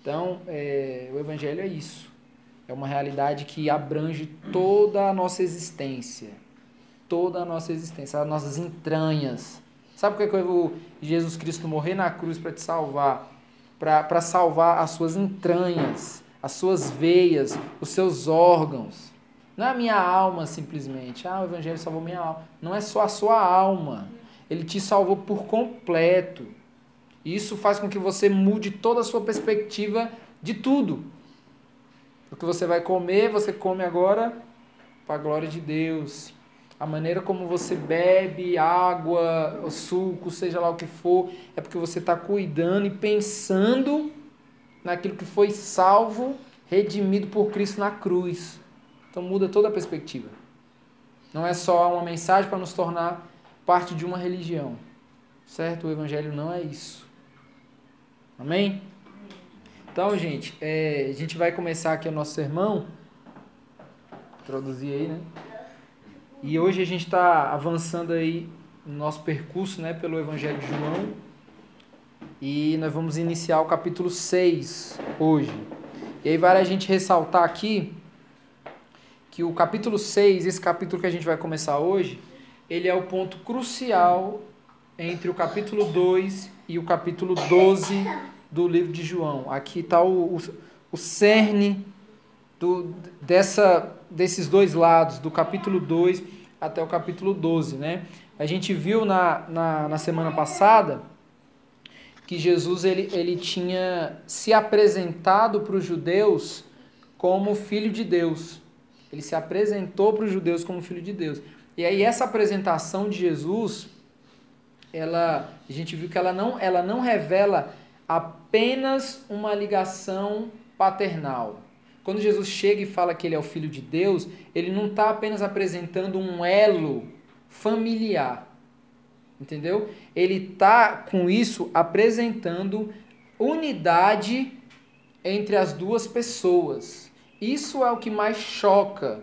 Então, é, o Evangelho é isso. É uma realidade que abrange toda a nossa existência. Toda a nossa existência, as nossas entranhas. Sabe por que o Jesus Cristo morrer na cruz para te salvar? Para salvar as suas entranhas, as suas veias, os seus órgãos. Não é a minha alma simplesmente. Ah, o Evangelho salvou minha alma. Não é só a sua alma. Ele te salvou por completo. Isso faz com que você mude toda a sua perspectiva de tudo. O que você vai comer, você come agora para a glória de Deus. A maneira como você bebe água, suco, seja lá o que for, é porque você está cuidando e pensando naquilo que foi salvo, redimido por Cristo na cruz. Então muda toda a perspectiva. Não é só uma mensagem para nos tornar parte de uma religião. Certo? O Evangelho não é isso. Amém? Então, gente, é, a gente vai começar aqui o nosso sermão. Introduzir aí, né? E hoje a gente está avançando aí no nosso percurso né, pelo Evangelho de João. E nós vamos iniciar o capítulo 6 hoje. E aí vale a gente ressaltar aqui que o capítulo 6, esse capítulo que a gente vai começar hoje, ele é o ponto crucial entre o capítulo 2 e o capítulo 12 do livro de João. Aqui está o, o, o cerne do, dessa, desses dois lados, do capítulo 2 até o capítulo 12. Né? A gente viu na, na, na semana passada que Jesus ele, ele tinha se apresentado para os judeus como filho de Deus. Ele se apresentou para os judeus como filho de Deus. E aí essa apresentação de Jesus, ela, a gente viu que ela não, ela não revela apenas uma ligação paternal. Quando Jesus chega e fala que ele é o filho de Deus, ele não está apenas apresentando um elo familiar. Entendeu? Ele está com isso apresentando unidade entre as duas pessoas. Isso é o que mais choca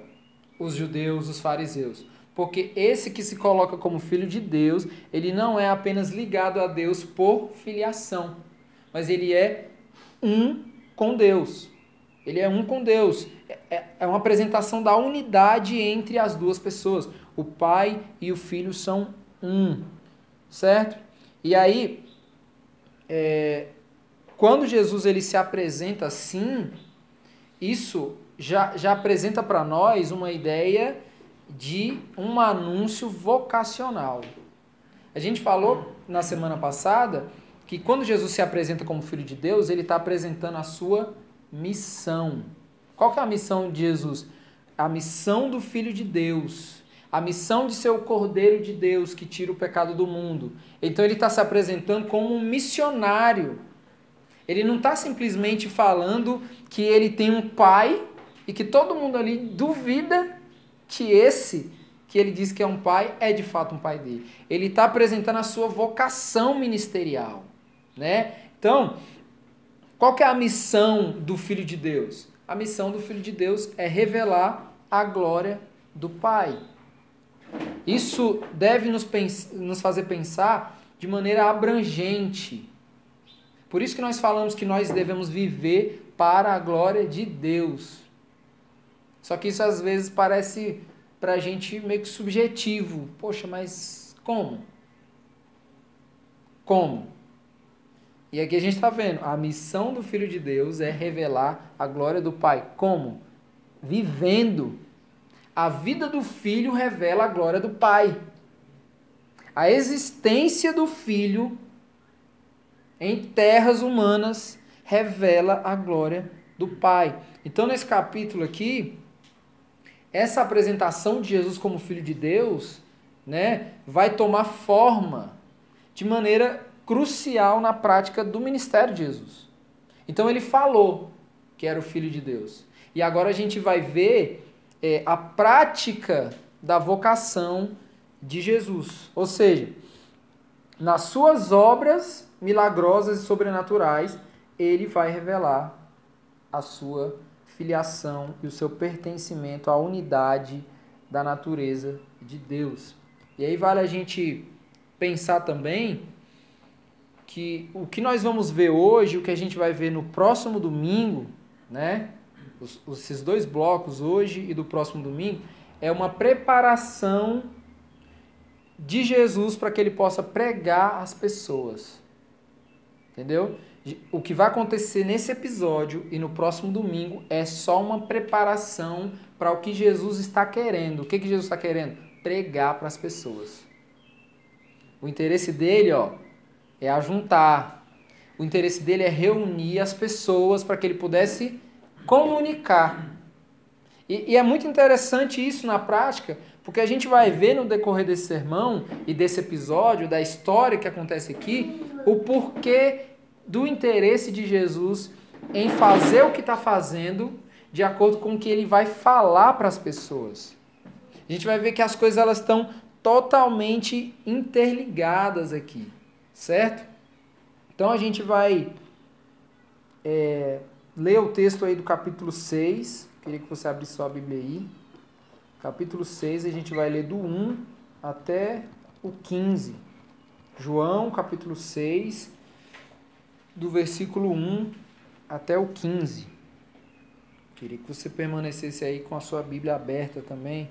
os judeus, os fariseus. Porque esse que se coloca como filho de Deus, ele não é apenas ligado a Deus por filiação, mas ele é um com Deus. Ele é um com Deus. É, é, é uma apresentação da unidade entre as duas pessoas. O pai e o filho são um, certo? E aí, é, quando Jesus ele se apresenta assim, isso já, já apresenta para nós uma ideia de um anúncio vocacional. A gente falou na semana passada que quando Jesus se apresenta como Filho de Deus, ele está apresentando a sua missão. Qual que é a missão de Jesus? A missão do Filho de Deus. A missão de ser o Cordeiro de Deus que tira o pecado do mundo. Então ele está se apresentando como um missionário. Ele não está simplesmente falando que ele tem um pai e que todo mundo ali duvida que esse que ele diz que é um pai é de fato um pai dele. Ele está apresentando a sua vocação ministerial, né? Então, qual que é a missão do Filho de Deus? A missão do Filho de Deus é revelar a glória do Pai. Isso deve nos, nos fazer pensar de maneira abrangente. Por isso que nós falamos que nós devemos viver para a glória de Deus. Só que isso às vezes parece para a gente meio que subjetivo. Poxa, mas como? Como? E aqui a gente está vendo, a missão do Filho de Deus é revelar a glória do Pai. Como? Vivendo. A vida do Filho revela a glória do Pai. A existência do Filho em terras humanas revela a glória do Pai. Então, nesse capítulo aqui, essa apresentação de Jesus como Filho de Deus, né, vai tomar forma de maneira crucial na prática do ministério de Jesus. Então ele falou que era o Filho de Deus. E agora a gente vai ver é, a prática da vocação de Jesus. Ou seja, nas suas obras milagrosas e sobrenaturais, ele vai revelar a sua filiação e o seu pertencimento à unidade da natureza de Deus. E aí vale a gente pensar também que o que nós vamos ver hoje, o que a gente vai ver no próximo domingo, né? Os, esses dois blocos, hoje e do próximo domingo, é uma preparação de Jesus para que ele possa pregar às pessoas. Entendeu? O que vai acontecer nesse episódio e no próximo domingo é só uma preparação para o que Jesus está querendo. O que, que Jesus está querendo? Pregar para as pessoas. O interesse dele, ó, é ajuntar. O interesse dele é reunir as pessoas para que ele pudesse comunicar. E, e, é muito interessante isso na prática, porque a gente vai ver no decorrer desse sermão e desse episódio, da história que acontece aqui, o porquê do interesse de Jesus em fazer o que está fazendo de acordo com o que ele vai falar para as pessoas. A gente vai ver que as coisas elas estão totalmente interligadas aqui, certo? Então a gente vai é, ler o texto aí do capítulo 6. Queria que você abrisse sua Bíblia aí. Capítulo 6, a gente vai ler do 1 até o 15. João, capítulo 6, do versículo 1 até o 15. Queria que você permanecesse aí com a sua Bíblia aberta também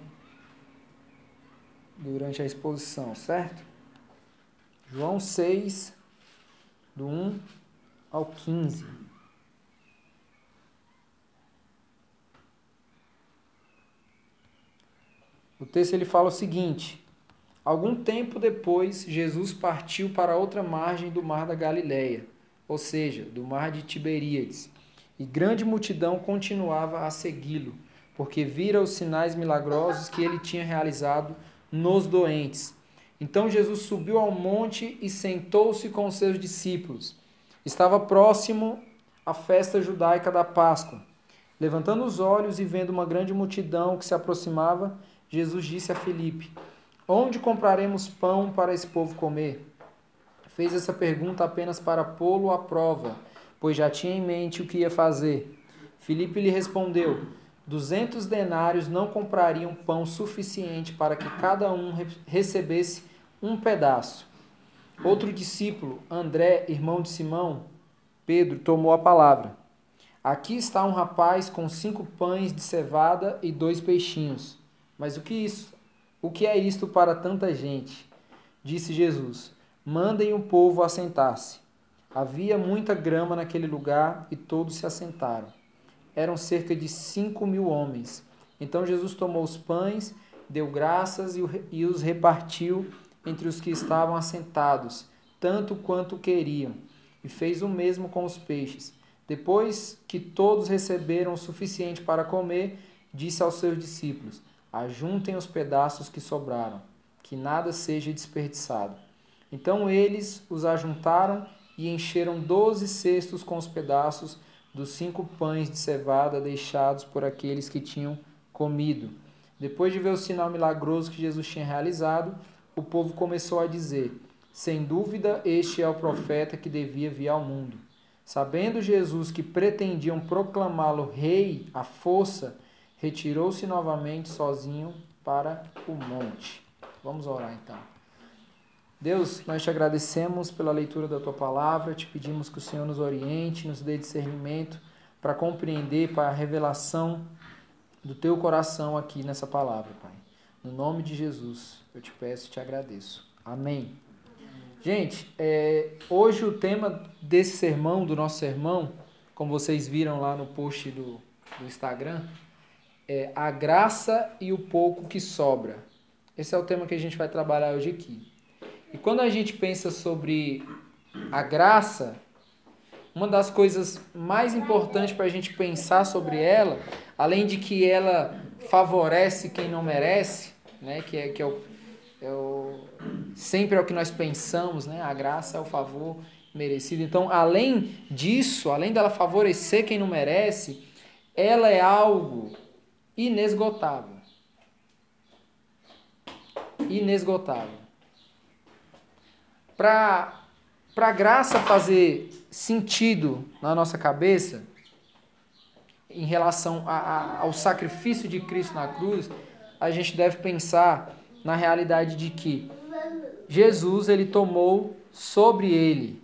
durante a exposição, certo? João 6, do 1 ao 15. O texto ele fala o seguinte: Algum tempo depois, Jesus partiu para outra margem do mar da Galileia, ou seja, do mar de Tiberíades e grande multidão continuava a segui-lo, porque vira os sinais milagrosos que ele tinha realizado nos doentes. Então Jesus subiu ao monte e sentou-se com os seus discípulos. Estava próximo a festa judaica da Páscoa. Levantando os olhos e vendo uma grande multidão que se aproximava, Jesus disse a Filipe: Onde compraremos pão para esse povo comer? Fez essa pergunta apenas para pô-lo à prova pois já tinha em mente o que ia fazer. Filipe lhe respondeu: Duzentos denários não comprariam pão suficiente para que cada um recebesse um pedaço. Outro discípulo, André, irmão de Simão, Pedro, tomou a palavra. Aqui está um rapaz com cinco pães de cevada e dois peixinhos. Mas o que isso? O que é isto para tanta gente? Disse Jesus: Mandem o povo assentar-se. Havia muita grama naquele lugar e todos se assentaram. Eram cerca de cinco mil homens. Então Jesus tomou os pães, deu graças e os repartiu entre os que estavam assentados, tanto quanto queriam, e fez o mesmo com os peixes. Depois que todos receberam o suficiente para comer, disse aos seus discípulos: Ajuntem os pedaços que sobraram, que nada seja desperdiçado. Então eles os ajuntaram e encheram doze cestos com os pedaços dos cinco pães de cevada deixados por aqueles que tinham comido. Depois de ver o sinal milagroso que Jesus tinha realizado, o povo começou a dizer: Sem dúvida, este é o profeta que devia vir ao mundo. Sabendo Jesus que pretendiam proclamá-lo rei à força, retirou-se novamente sozinho para o monte. Vamos orar então. Deus, nós te agradecemos pela leitura da tua palavra, te pedimos que o Senhor nos oriente, nos dê discernimento para compreender, para a revelação do teu coração aqui nessa palavra, Pai. No nome de Jesus, eu te peço e te agradeço. Amém. Gente, é, hoje o tema desse sermão, do nosso sermão, como vocês viram lá no post do, do Instagram, é a graça e o pouco que sobra. Esse é o tema que a gente vai trabalhar hoje aqui. E quando a gente pensa sobre a graça, uma das coisas mais importantes para a gente pensar sobre ela, além de que ela favorece quem não merece, né, que é, que é, o, é o, sempre é o que nós pensamos, né, a graça é o favor merecido. Então, além disso, além dela favorecer quem não merece, ela é algo inesgotável. Inesgotável para a graça fazer sentido na nossa cabeça, em relação a, a, ao sacrifício de Cristo na cruz, a gente deve pensar na realidade de que Jesus ele tomou sobre ele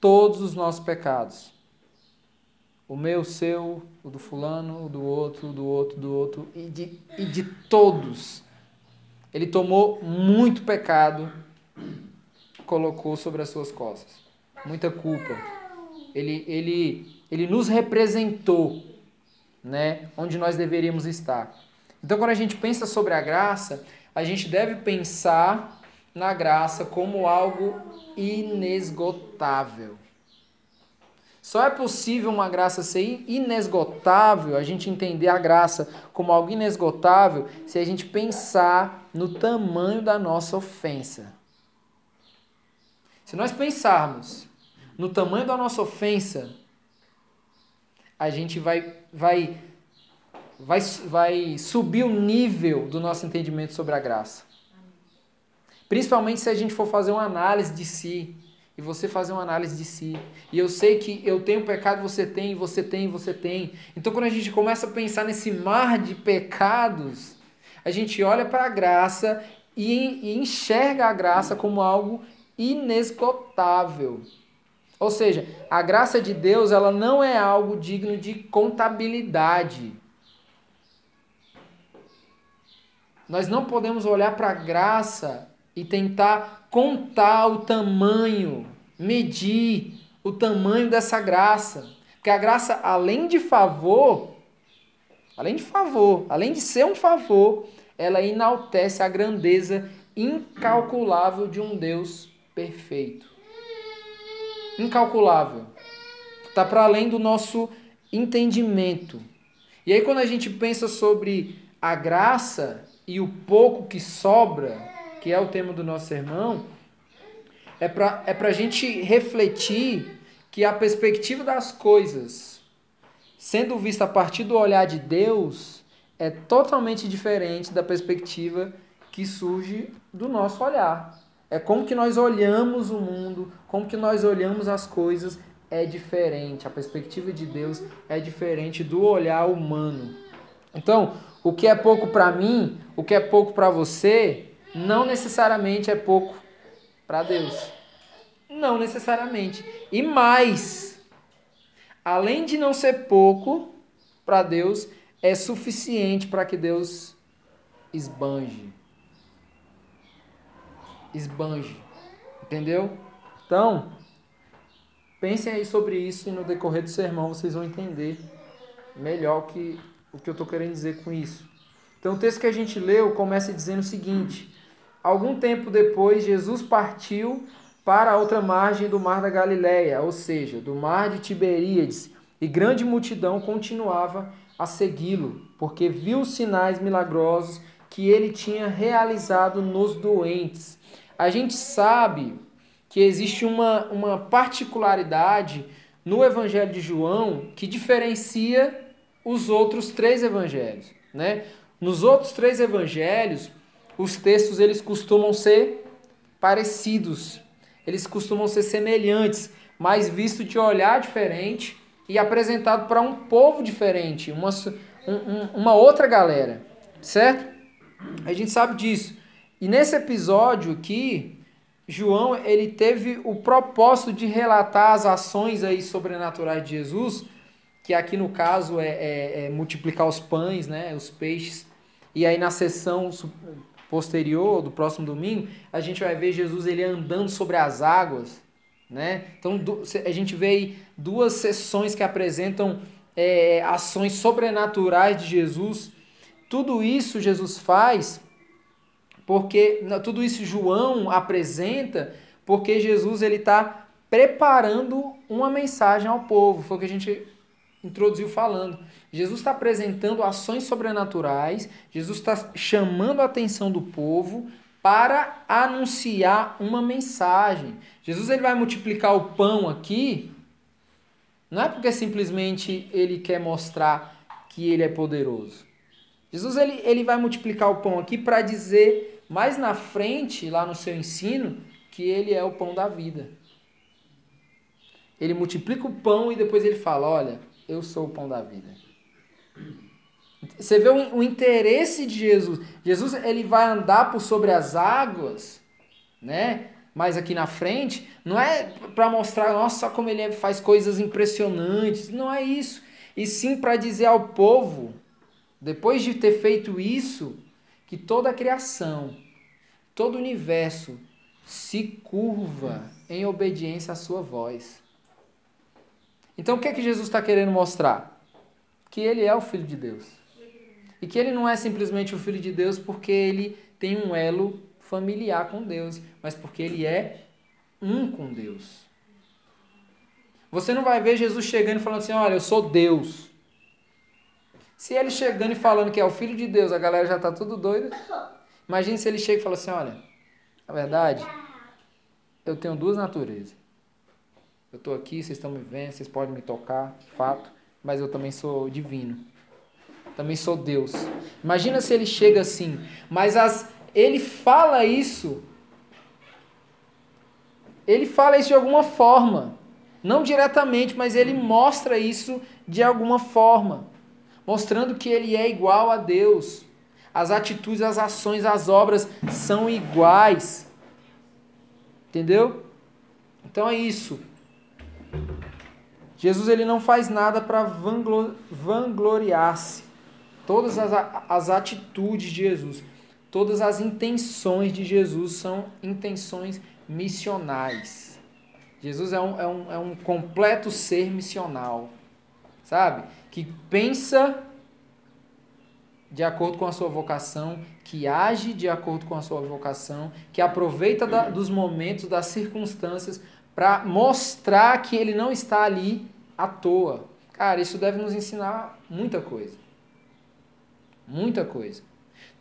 todos os nossos pecados. O meu, o seu, o do fulano, o do outro, o do outro, do outro, e de, e de todos. Ele tomou muito pecado, colocou sobre as suas costas. Muita culpa. Ele, ele, ele nos representou, né, onde nós deveríamos estar. Então, quando a gente pensa sobre a graça, a gente deve pensar na graça como algo inesgotável. Só é possível uma graça ser inesgotável, a gente entender a graça como algo inesgotável, se a gente pensar no tamanho da nossa ofensa. Se nós pensarmos no tamanho da nossa ofensa, a gente vai, vai, vai, vai subir o nível do nosso entendimento sobre a graça. Principalmente se a gente for fazer uma análise de si, e você fazer uma análise de si. E eu sei que eu tenho pecado, você tem, você tem, você tem. Então quando a gente começa a pensar nesse mar de pecados, a gente olha para a graça e, enxerga a graça como algo inesgotável. Ou seja, a graça de Deus ela não é algo digno de contabilidade. Nós não podemos olhar para a graça e tentar contar o tamanho, medir o tamanho dessa graça. Porque a graça, além de favor, além de favor, além de ser um favor, ela enaltece a grandeza incalculável de um Deus perfeito. Incalculável. Está para além do nosso entendimento. E aí, quando a gente pensa sobre a graça e o pouco que sobra, que é o tema do nosso sermão, é para é a gente refletir que a perspectiva das coisas, sendo vista a partir do olhar de Deus, é totalmente diferente da perspectiva que surge do nosso olhar. É como que nós olhamos o mundo, como que nós olhamos as coisas é diferente. A perspectiva de Deus é diferente do olhar humano. Então, o que é pouco para mim, o que é pouco para você, não necessariamente é pouco para Deus. Não necessariamente. E mais, além de não ser pouco para Deus, é suficiente para que Deus esbanje. Esbanje. Entendeu? Então, pensem aí sobre isso e no decorrer do sermão vocês vão entender melhor o que, o que eu estou querendo dizer com isso. Então, o texto que a gente leu começa dizendo o seguinte: Algum tempo depois, Jesus partiu para a outra margem do mar da Galileia, ou seja, do mar de Tiberíades, e grande multidão continuava a segui-lo, porque viu os sinais milagrosos que ele tinha realizado nos doentes. A gente sabe que existe uma, uma particularidade no Evangelho de João que diferencia os outros três evangelhos. Né? Nos outros três evangelhos, os textos eles costumam ser parecidos, eles costumam ser semelhantes, mas visto de olhar diferente e apresentado para um povo diferente, uma, um, uma outra galera, certo? A gente sabe disso. E nesse episódio aqui, João ele teve o propósito de relatar as ações aí sobrenaturais de Jesus, que aqui no caso é, é, é multiplicar os pães, né, os peixes. E aí na sessão posterior, do próximo domingo, a gente vai ver Jesus ele andando sobre as águas. Né? Então a gente vê aí duas sessões que apresentam é, ações sobrenaturais de Jesus. Tudo isso Jesus faz porque tudo isso João apresenta porque Jesus ele está preparando uma mensagem ao povo. Foi o que a gente introduziu falando. Jesus está apresentando ações sobrenaturais, Jesus está chamando a atenção do povo para anunciar uma mensagem. Jesus ele vai multiplicar o pão aqui, não é porque simplesmente ele quer mostrar que ele é poderoso. Jesus ele, ele vai multiplicar o pão aqui para dizer mais na frente, lá no seu ensino, que ele é o pão da vida. Ele multiplica o pão e depois ele fala: Olha, eu sou o pão da vida. Você vê o, o interesse de Jesus. Jesus ele vai andar por sobre as águas, né? mais aqui na frente, não é para mostrar, nossa, como ele faz coisas impressionantes, não é isso. E sim para dizer ao povo, depois de ter feito isso, que toda a criação, todo o universo se curva em obediência à sua voz. Então o que é que Jesus está querendo mostrar? Que ele é o Filho de Deus. E que ele não é simplesmente o Filho de Deus porque ele tem um elo familiar com Deus, mas porque ele é um com Deus. Você não vai ver Jesus chegando e falando assim: Olha, eu sou Deus. Se ele chegando e falando que é o Filho de Deus, a galera já está tudo doida. Imagine se ele chega e fala assim: Olha, na verdade, eu tenho duas naturezas. Eu estou aqui, vocês estão me vendo, vocês podem me tocar, fato, mas eu também sou divino. Também sou Deus. Imagina se ele chega assim, mas as ele fala isso. Ele fala isso de alguma forma. Não diretamente, mas ele mostra isso de alguma forma. Mostrando que ele é igual a Deus. As atitudes, as ações, as obras são iguais. Entendeu? Então é isso. Jesus ele não faz nada para vangloriar-se. Todas as, as atitudes de Jesus Todas as intenções de Jesus são intenções missionais. Jesus é um, é um, é um completo ser missional, sabe? Que pensa de acordo com a sua vocação, que age de acordo com a sua vocação, que aproveita da, dos momentos, das circunstâncias para mostrar que ele não está ali à toa. Cara, isso deve nos ensinar muita coisa. Muita coisa.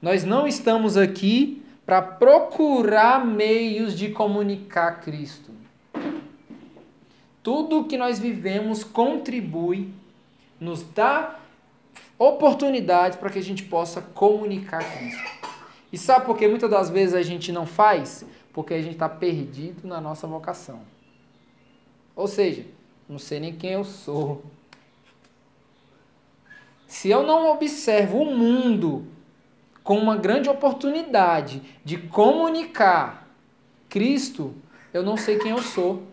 Nós não estamos aqui para procurar meios de comunicar Cristo. Tudo que nós vivemos contribui, nos dá oportunidades para que a gente possa comunicar Cristo. E sabe por que muitas das vezes a gente não faz? Porque a gente está perdido na nossa vocação. Ou seja, não sei nem quem eu sou. Se eu não observo o mundo com uma grande oportunidade de comunicar Cristo, eu não sei quem eu sou.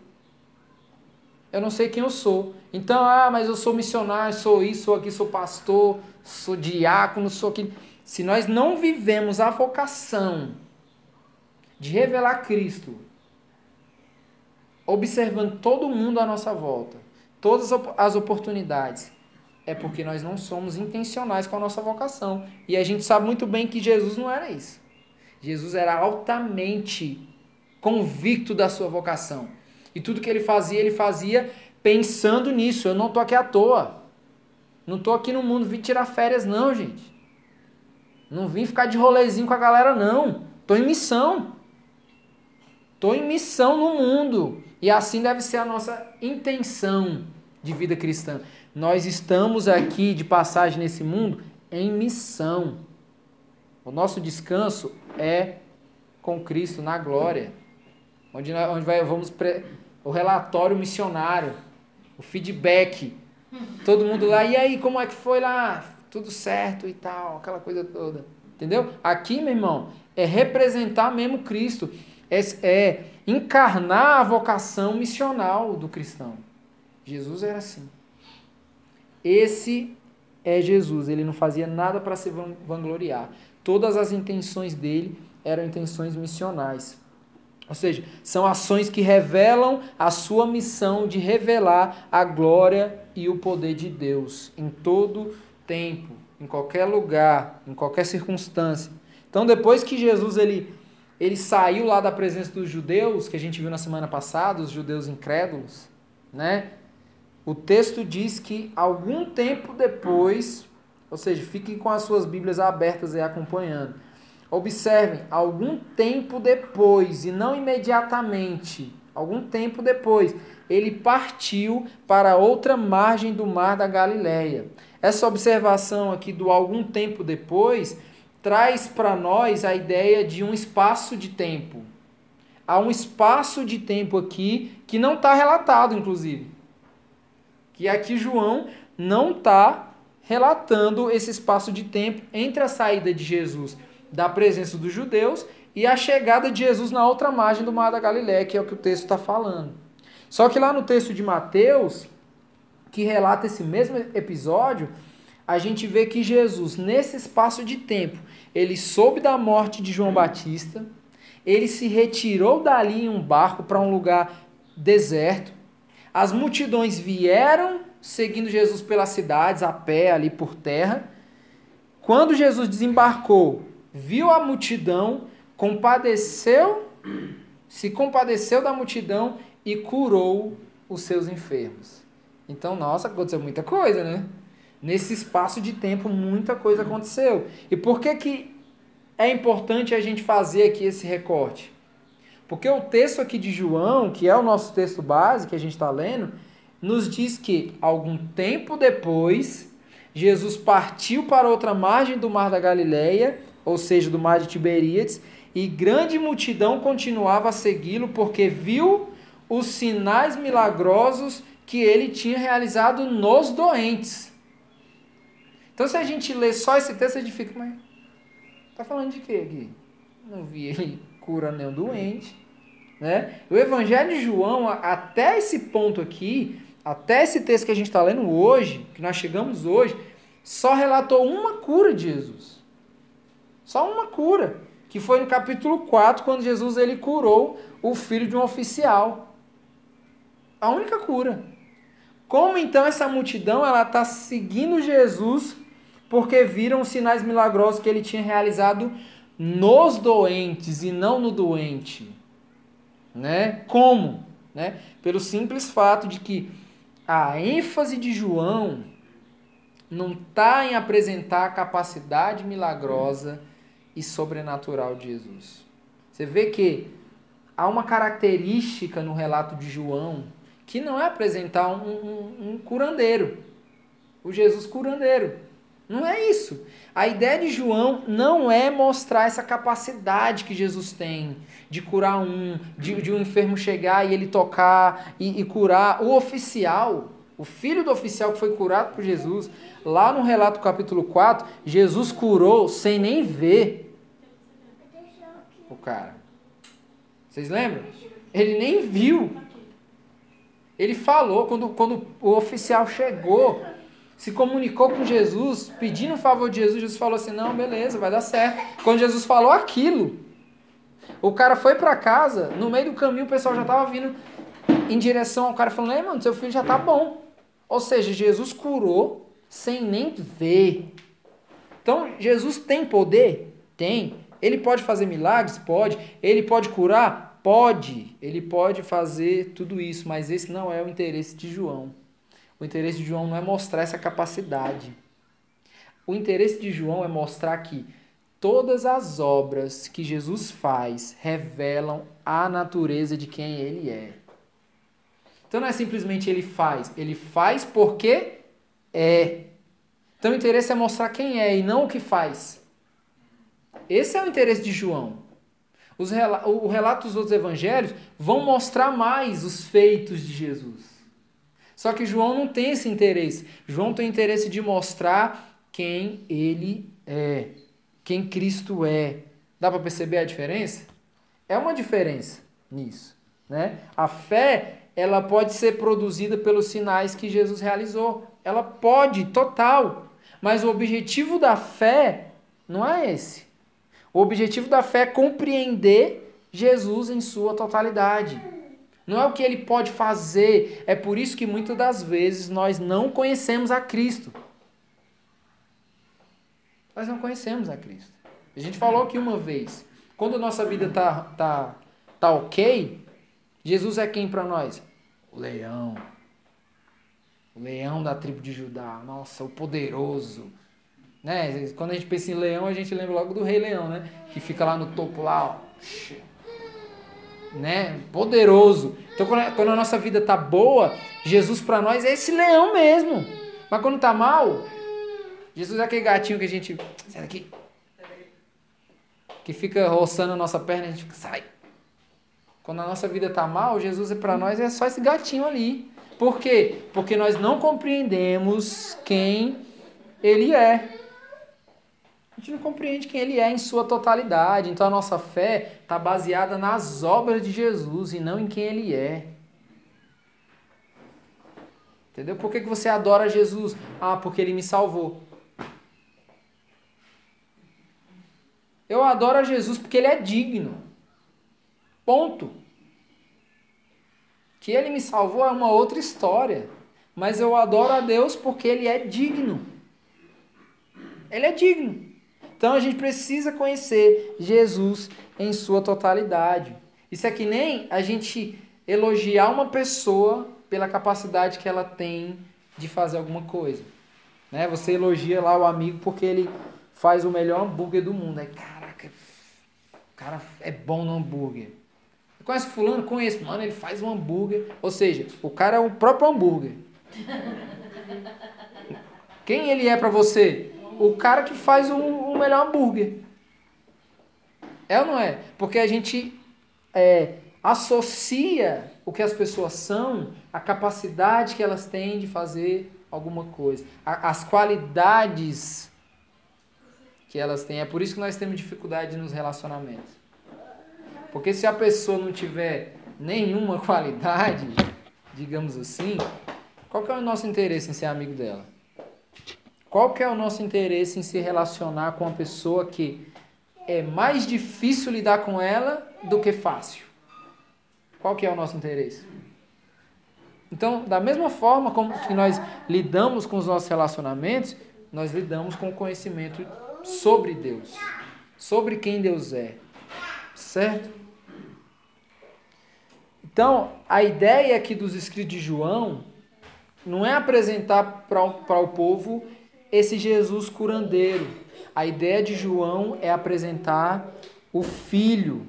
Eu não sei quem eu sou. Então, ah, mas eu sou missionário, sou isso, sou aqui, sou pastor, sou diácono, sou aquilo. Se nós não vivemos a vocação de revelar Cristo, observando todo mundo à nossa volta, todas as oportunidades, é porque nós não somos intencionais com a nossa vocação. E a gente sabe muito bem que Jesus não era isso. Jesus era altamente convicto da sua vocação. E tudo que ele fazia, ele fazia pensando nisso. Eu não estou aqui à toa. Não estou aqui no mundo vim tirar férias, não, gente. Não vim ficar de rolezinho com a galera, não. Estou em missão. Estou em missão no mundo. E assim deve ser a nossa intenção de vida cristã. Nós estamos aqui de passagem nesse mundo em missão. O nosso descanso é com Cristo na glória. Onde, nós, onde vai, vamos pre, o relatório missionário, o feedback. Todo mundo lá, e aí, como é que foi lá? Tudo certo e tal, aquela coisa toda. Entendeu? Aqui, meu irmão, é representar mesmo Cristo. É, é encarnar a vocação missional do cristão. Jesus era assim. Esse é Jesus. Ele não fazia nada para se vangloriar. Todas as intenções dele eram intenções missionais. Ou seja, são ações que revelam a sua missão de revelar a glória e o poder de Deus em todo tempo, em qualquer lugar, em qualquer circunstância. Então, depois que Jesus ele, ele saiu lá da presença dos judeus, que a gente viu na semana passada, os judeus incrédulos, né? o texto diz que algum tempo depois, ou seja, fiquem com as suas Bíblias abertas e acompanhando. Observem, algum tempo depois, e não imediatamente, algum tempo depois, ele partiu para outra margem do mar da Galileia. Essa observação aqui do algum tempo depois traz para nós a ideia de um espaço de tempo. Há um espaço de tempo aqui que não está relatado, inclusive que aqui João não está relatando esse espaço de tempo entre a saída de Jesus da presença dos judeus e a chegada de Jesus na outra margem do Mar da Galiléia, que é o que o texto está falando. Só que lá no texto de Mateus, que relata esse mesmo episódio, a gente vê que Jesus, nesse espaço de tempo, ele soube da morte de João Batista, ele se retirou dali em um barco para um lugar deserto. As multidões vieram seguindo Jesus pelas cidades, a pé, ali por terra. Quando Jesus desembarcou, viu a multidão, compadeceu, se compadeceu da multidão e curou os seus enfermos. Então, nossa, aconteceu muita coisa, né? Nesse espaço de tempo, muita coisa aconteceu. E por que, que é importante a gente fazer aqui esse recorte? Porque o texto aqui de João, que é o nosso texto base que a gente está lendo, nos diz que algum tempo depois, Jesus partiu para outra margem do mar da Galileia, ou seja, do mar de Tiberíades, e grande multidão continuava a segui-lo porque viu os sinais milagrosos que ele tinha realizado nos doentes. Então, se a gente lê só esse texto, a gente fica, mas tá falando de quê aqui? Não vi ele cura nenhum doente. Né? O Evangelho de João, até esse ponto aqui, até esse texto que a gente está lendo hoje, que nós chegamos hoje, só relatou uma cura de Jesus. Só uma cura. Que foi no capítulo 4, quando Jesus ele curou o filho de um oficial. A única cura. Como então essa multidão ela está seguindo Jesus porque viram os sinais milagrosos que ele tinha realizado nos doentes e não no doente? Né? Como? Né? Pelo simples fato de que a ênfase de João não está em apresentar a capacidade milagrosa e sobrenatural de Jesus. Você vê que há uma característica no relato de João que não é apresentar um, um, um curandeiro, o Jesus curandeiro. Não é isso. A ideia de João não é mostrar essa capacidade que Jesus tem de curar um, de, de um enfermo chegar e ele tocar e, e curar. O oficial, o filho do oficial que foi curado por Jesus, lá no relato capítulo 4, Jesus curou sem nem ver o cara. Vocês lembram? Ele nem viu. Ele falou, quando, quando o oficial chegou, se comunicou com Jesus, pedindo um favor de Jesus, Jesus falou assim: não, beleza, vai dar certo. Quando Jesus falou aquilo, o cara foi para casa, no meio do caminho o pessoal já estava vindo em direção ao cara falando: ei, mano, seu filho já tá bom. Ou seja, Jesus curou sem nem ver. Então, Jesus tem poder? Tem. Ele pode fazer milagres? Pode. Ele pode curar? Pode. Ele pode fazer tudo isso, mas esse não é o interesse de João. O interesse de João não é mostrar essa capacidade. O interesse de João é mostrar que todas as obras que Jesus faz revelam a natureza de quem ele é. Então não é simplesmente ele faz, ele faz porque é. Então o interesse é mostrar quem é e não o que faz. Esse é o interesse de João. Os o relato dos outros evangelhos vão mostrar mais os feitos de Jesus. Só que João não tem esse interesse. João tem interesse de mostrar quem ele é, quem Cristo é. Dá para perceber a diferença? É uma diferença nisso, né? A fé, ela pode ser produzida pelos sinais que Jesus realizou. Ela pode, total. Mas o objetivo da fé não é esse. O objetivo da fé é compreender Jesus em sua totalidade. Não é o que ele pode fazer. É por isso que muitas das vezes nós não conhecemos a Cristo. Nós não conhecemos a Cristo. A gente falou aqui uma vez. Quando a nossa vida tá, tá, tá ok, Jesus é quem para nós? O leão. O leão da tribo de Judá. Nossa, o poderoso. Né? Quando a gente pensa em leão, a gente lembra logo do rei leão, né? Que fica lá no topo lá, ó né? Poderoso. Então, quando a nossa vida tá boa, Jesus para nós é esse leão mesmo. Mas quando tá mal, Jesus é aquele gatinho que a gente. Sai daqui. Que fica roçando a nossa perna a gente fica, sai. Quando a nossa vida tá mal, Jesus é para nós é só esse gatinho ali. Por quê? Porque nós não compreendemos quem ele é. A gente não compreende quem ele é em sua totalidade. Então a nossa fé está baseada nas obras de Jesus e não em quem ele é. Entendeu? Por que, que você adora Jesus? Ah, porque ele me salvou. Eu adoro a Jesus porque ele é digno. Ponto. Que ele me salvou é uma outra história. Mas eu adoro a Deus porque ele é digno. Ele é digno. Então a gente precisa conhecer Jesus em sua totalidade. Isso é que nem a gente elogiar uma pessoa pela capacidade que ela tem de fazer alguma coisa. Né? Você elogia lá o amigo porque ele faz o melhor hambúrguer do mundo. Aí, caraca, o cara é bom no hambúrguer. Conhece fulano? Conheço. Mano, ele faz um hambúrguer. Ou seja, o cara é o próprio hambúrguer. Quem ele é para você? O cara que faz o, o, melhor hambúrguer. É ou não é? Porque a gente é, associa o que as pessoas são à capacidade que elas têm de fazer alguma coisa, as qualidades que elas têm. É por isso que nós temos dificuldade nos relacionamentos. Porque se a pessoa não tiver nenhuma qualidade, digamos assim, qual que é o nosso interesse em ser amigo dela? Qual que é o nosso interesse em se relacionar com uma pessoa que é mais difícil lidar com ela do que fácil? Qual que é o nosso interesse? Então, da mesma forma como que nós lidamos com os nossos relacionamentos, nós lidamos com o conhecimento sobre Deus, sobre quem Deus é. Certo? Então, a ideia aqui dos escritos de João não é apresentar para o povo esse Jesus curandeiro. A ideia de João é apresentar o Filho,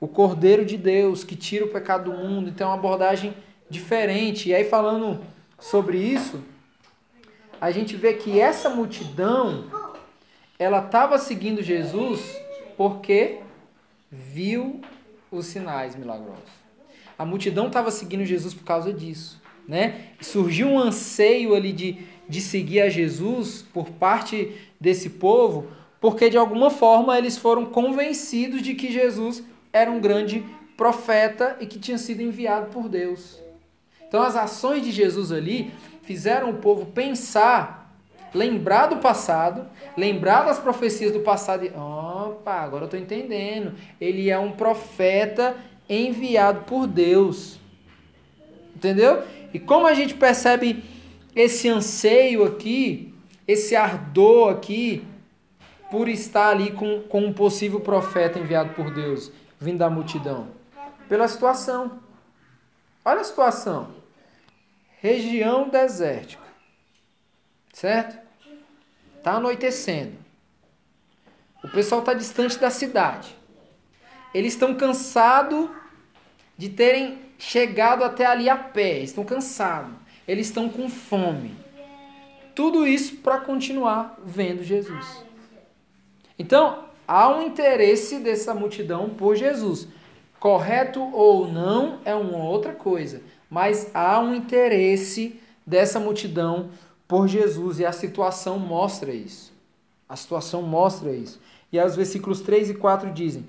o Cordeiro de Deus, que tira o pecado do mundo. Então é uma abordagem diferente. E aí, falando sobre isso, a gente vê que essa multidão ela estava seguindo Jesus porque viu os sinais milagrosos. A multidão estava seguindo Jesus por causa disso, né? Surgiu um anseio ali de de seguir a Jesus por parte desse povo, porque de alguma forma eles foram convencidos de que Jesus era um grande profeta e que tinha sido enviado por Deus. Então as ações de Jesus ali fizeram o povo pensar, lembrar do passado, lembrar das profecias do passado e, opa, agora eu estou entendendo. Ele é um profeta enviado por Deus. Entendeu? E como a gente percebe esse anseio aqui, esse ardor aqui, por estar ali com, com um possível profeta enviado por Deus, vindo da multidão? Pela situação. Olha a situação. Região desértica. Certo? Está anoitecendo. O pessoal está distante da cidade. Eles estão cansados de terem chegado até ali a pé. Estão cansados eles estão com fome. Tudo isso para continuar vendo Jesus. Então, há um interesse dessa multidão por Jesus. Correto ou não é uma outra coisa, mas há um interesse dessa multidão por Jesus e a situação mostra isso. A situação mostra isso. E os versículos 3 e 4 dizem: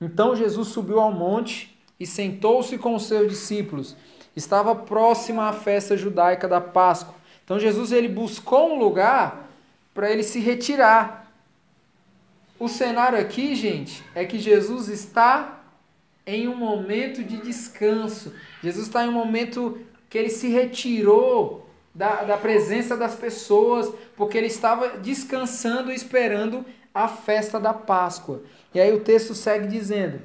Então Jesus subiu ao monte e sentou-se com os seus discípulos. Estava próxima à festa judaica da Páscoa. Então Jesus ele buscou um lugar para ele se retirar. O cenário aqui, gente, é que Jesus está em um momento de descanso. Jesus está em um momento que ele se retirou da, da presença das pessoas, porque ele estava descansando e esperando a festa da Páscoa. E aí o texto segue dizendo: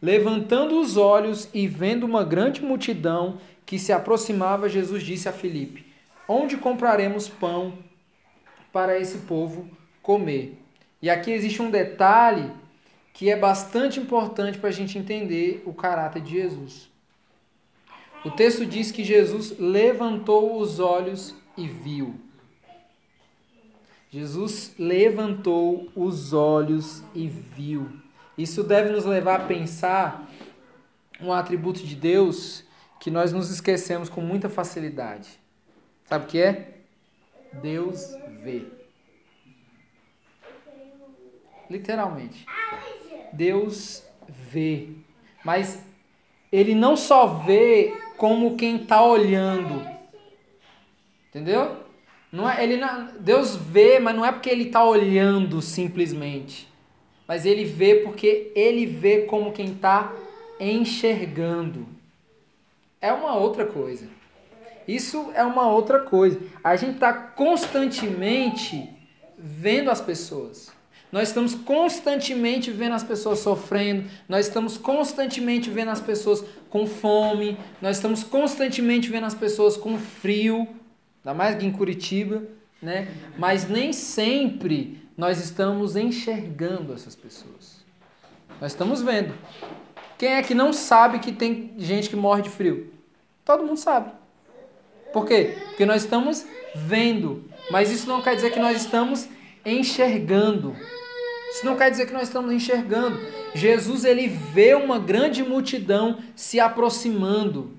Levantando os olhos e vendo uma grande multidão que se aproximava, Jesus disse a Filipe: Onde compraremos pão para esse povo comer? E aqui existe um detalhe que é bastante importante para a gente entender o caráter de Jesus. O texto diz que Jesus levantou os olhos e viu. Jesus levantou os olhos e viu. Isso deve nos levar a pensar um atributo de Deus que nós nos esquecemos com muita facilidade. Sabe o que é? Deus vê. Literalmente. Deus vê. Mas ele não só vê como quem está olhando. Entendeu? Não é, ele não, Deus vê, mas não é porque ele está olhando simplesmente. Mas ele vê porque ele vê como quem está enxergando. É uma outra coisa. Isso é uma outra coisa. A gente está constantemente vendo as pessoas. Nós estamos constantemente vendo as pessoas sofrendo, nós estamos constantemente vendo as pessoas com fome, nós estamos constantemente vendo as pessoas com frio, ainda mais que em Curitiba, né? Mas nem sempre nós estamos enxergando essas pessoas. Nós estamos vendo. Quem é que não sabe que tem gente que morre de frio? Todo mundo sabe. Por quê? Porque nós estamos vendo, mas isso não quer dizer que nós estamos enxergando. Isso não quer dizer que nós estamos enxergando. Jesus ele vê uma grande multidão se aproximando.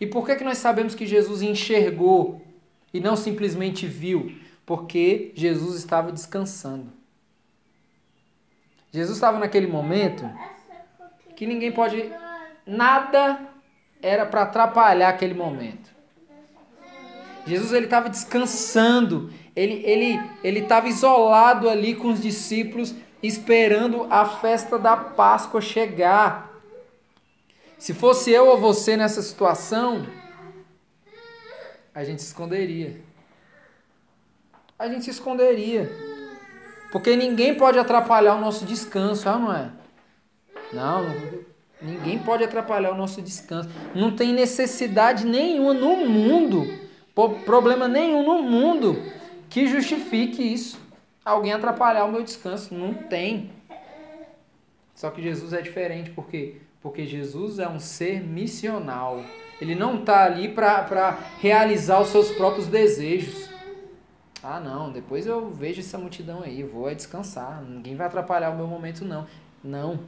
E por que, que nós sabemos que Jesus enxergou e não simplesmente viu? Porque Jesus estava descansando. Jesus estava naquele momento que ninguém pode. Nada era para atrapalhar aquele momento. Jesus ele estava descansando, ele ele ele estava isolado ali com os discípulos esperando a festa da Páscoa chegar. Se fosse eu ou você nessa situação, a gente se esconderia. A gente se esconderia. Porque ninguém pode atrapalhar o nosso descanso, ah, não é? Não, ninguém pode atrapalhar o nosso descanso. Não tem necessidade nenhuma no mundo, problema nenhum no mundo que justifique isso alguém atrapalhar o meu descanso. Não tem. Só que Jesus é diferente, por quê? Porque Jesus é um ser missional. Ele não está ali para realizar os seus próprios desejos. Ah, não, depois eu vejo essa multidão aí, vou é descansar. Ninguém vai atrapalhar o meu momento, não. Não.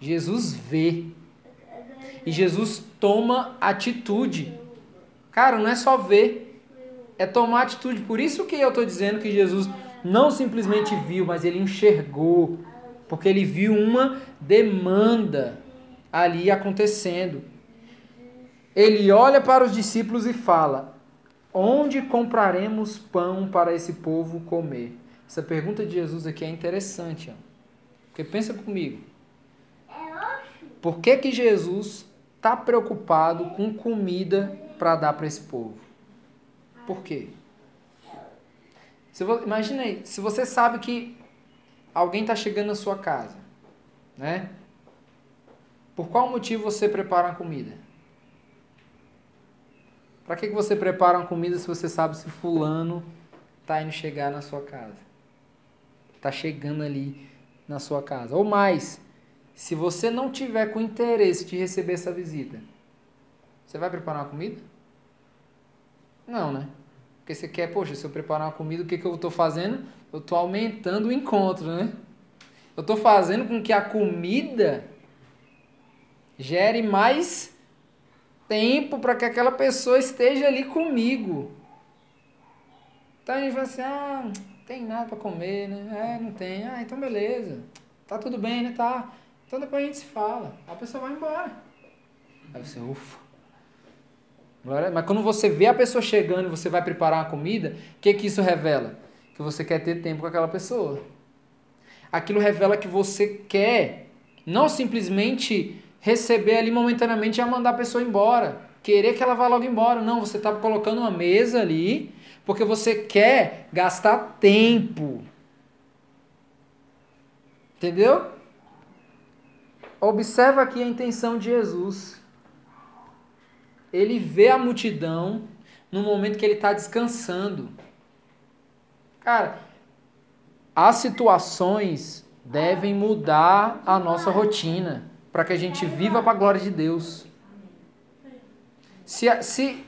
Jesus vê. E Jesus toma atitude. Cara, não é só ver, é tomar atitude. Por isso que eu estou dizendo que Jesus não simplesmente viu, mas ele enxergou, porque ele viu uma demanda ali acontecendo. Ele olha para os discípulos e fala: Onde compraremos pão para esse povo comer? Essa pergunta de Jesus aqui é interessante, ó. porque pensa comigo. Por que, que Jesus está preocupado com comida para dar para esse povo? Por quê? Se imagina aí, se você sabe que alguém está chegando na sua casa, né? Por qual motivo você prepara uma comida? Para que, que você prepara uma comida se você sabe se fulano está indo chegar na sua casa? Está chegando ali na sua casa. Ou mais, se você não tiver com interesse de receber essa visita, você vai preparar uma comida? Não, né? Porque você quer, poxa, se eu preparar uma comida, o que, que eu estou fazendo? Eu estou aumentando o encontro, né? Eu estou fazendo com que a comida gere mais tempo para que aquela pessoa esteja ali comigo. Então a gente fala assim, ah, não tem nada para comer, né? É, não tem. Ah, então beleza. Tá tudo bem, né? Tá. Então depois a gente se fala. A pessoa vai embora. Aí você, ufa. Mas quando você vê a pessoa chegando e você vai preparar uma comida, o que, que isso revela? Que você quer ter tempo com aquela pessoa. Aquilo revela que você quer não simplesmente receber ali momentaneamente e mandar a pessoa embora. Querer que ela vá logo embora. Não, você está colocando uma mesa ali porque você quer gastar tempo. Entendeu? Observa aqui a intenção de Jesus ele vê a multidão no momento que ele está descansando. Cara, as situações devem mudar a nossa rotina para que a gente viva para a glória de Deus. Se, se,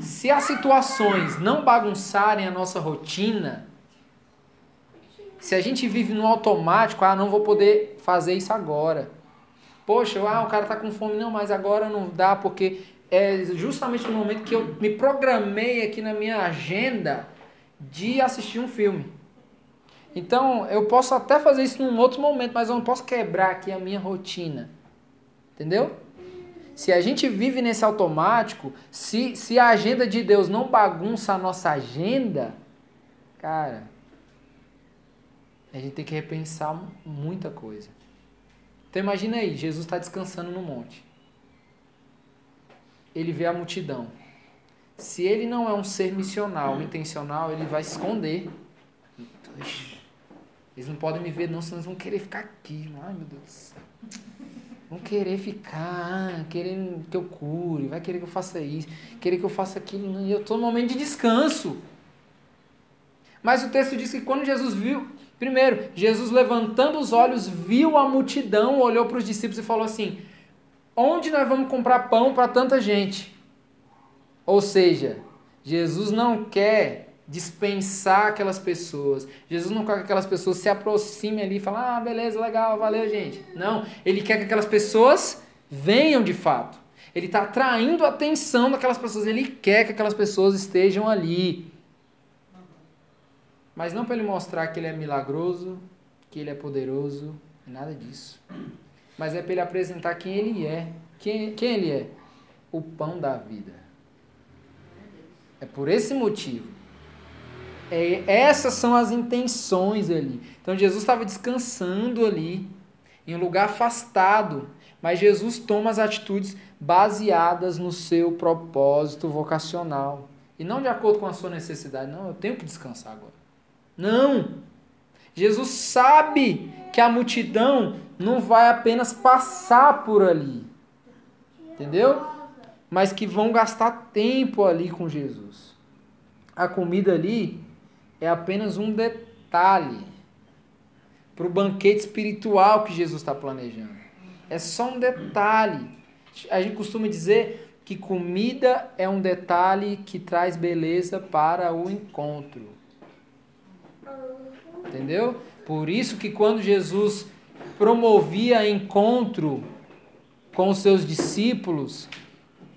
se as situações não bagunçarem a nossa rotina, se a gente vive no automático, ah, não vou poder fazer isso agora. Poxa, ah, o cara tá com fome, não, mas agora não dá porque é justamente no momento que eu me programei aqui na minha agenda de assistir um filme. Então, eu posso até fazer isso num outro momento, mas eu não posso quebrar aqui a minha rotina. Entendeu? Se a gente vive nesse automático, se, se a agenda de Deus não bagunça a nossa agenda, cara, a gente tem que repensar muita coisa. Então imagina aí, Jesus está descansando no monte. Ele vê a multidão. Se ele não é um ser missional, intencional, ele vai se esconder. Eles não podem me ver não, senão eles vão querer ficar aqui. Ai meu Deus do céu. Vão querer ficar, querer que eu cure, vai querer que eu faça isso, querer que eu faça aquilo. E eu estou no momento de descanso. Mas o texto diz que quando Jesus viu, primeiro, Jesus levantando os olhos, viu a multidão, olhou para os discípulos e falou assim: Onde nós vamos comprar pão para tanta gente? Ou seja, Jesus não quer dispensar aquelas pessoas. Jesus não quer que aquelas pessoas se aproximem ali e falem, ah, beleza, legal, valeu, gente. Não, ele quer que aquelas pessoas venham de fato. Ele está atraindo a atenção daquelas pessoas, ele quer que aquelas pessoas estejam ali. Mas não para ele mostrar que ele é milagroso, que ele é poderoso, nada disso. Mas é para ele apresentar quem ele é. Quem, quem ele é? O pão da vida. É por esse motivo é, essas são as intenções ali. Então Jesus estava descansando ali, em um lugar afastado, mas Jesus toma as atitudes baseadas no seu propósito vocacional. E não de acordo com a sua necessidade. Não, eu tenho que descansar agora. Não! Jesus sabe que a multidão não vai apenas passar por ali. Entendeu? Mas que vão gastar tempo ali com Jesus. A comida ali é apenas um detalhe para o banquete espiritual que Jesus está planejando. É só um detalhe. A gente costuma dizer que comida é um detalhe que traz beleza para o encontro. Entendeu? Por isso que quando Jesus promovia encontro com os seus discípulos,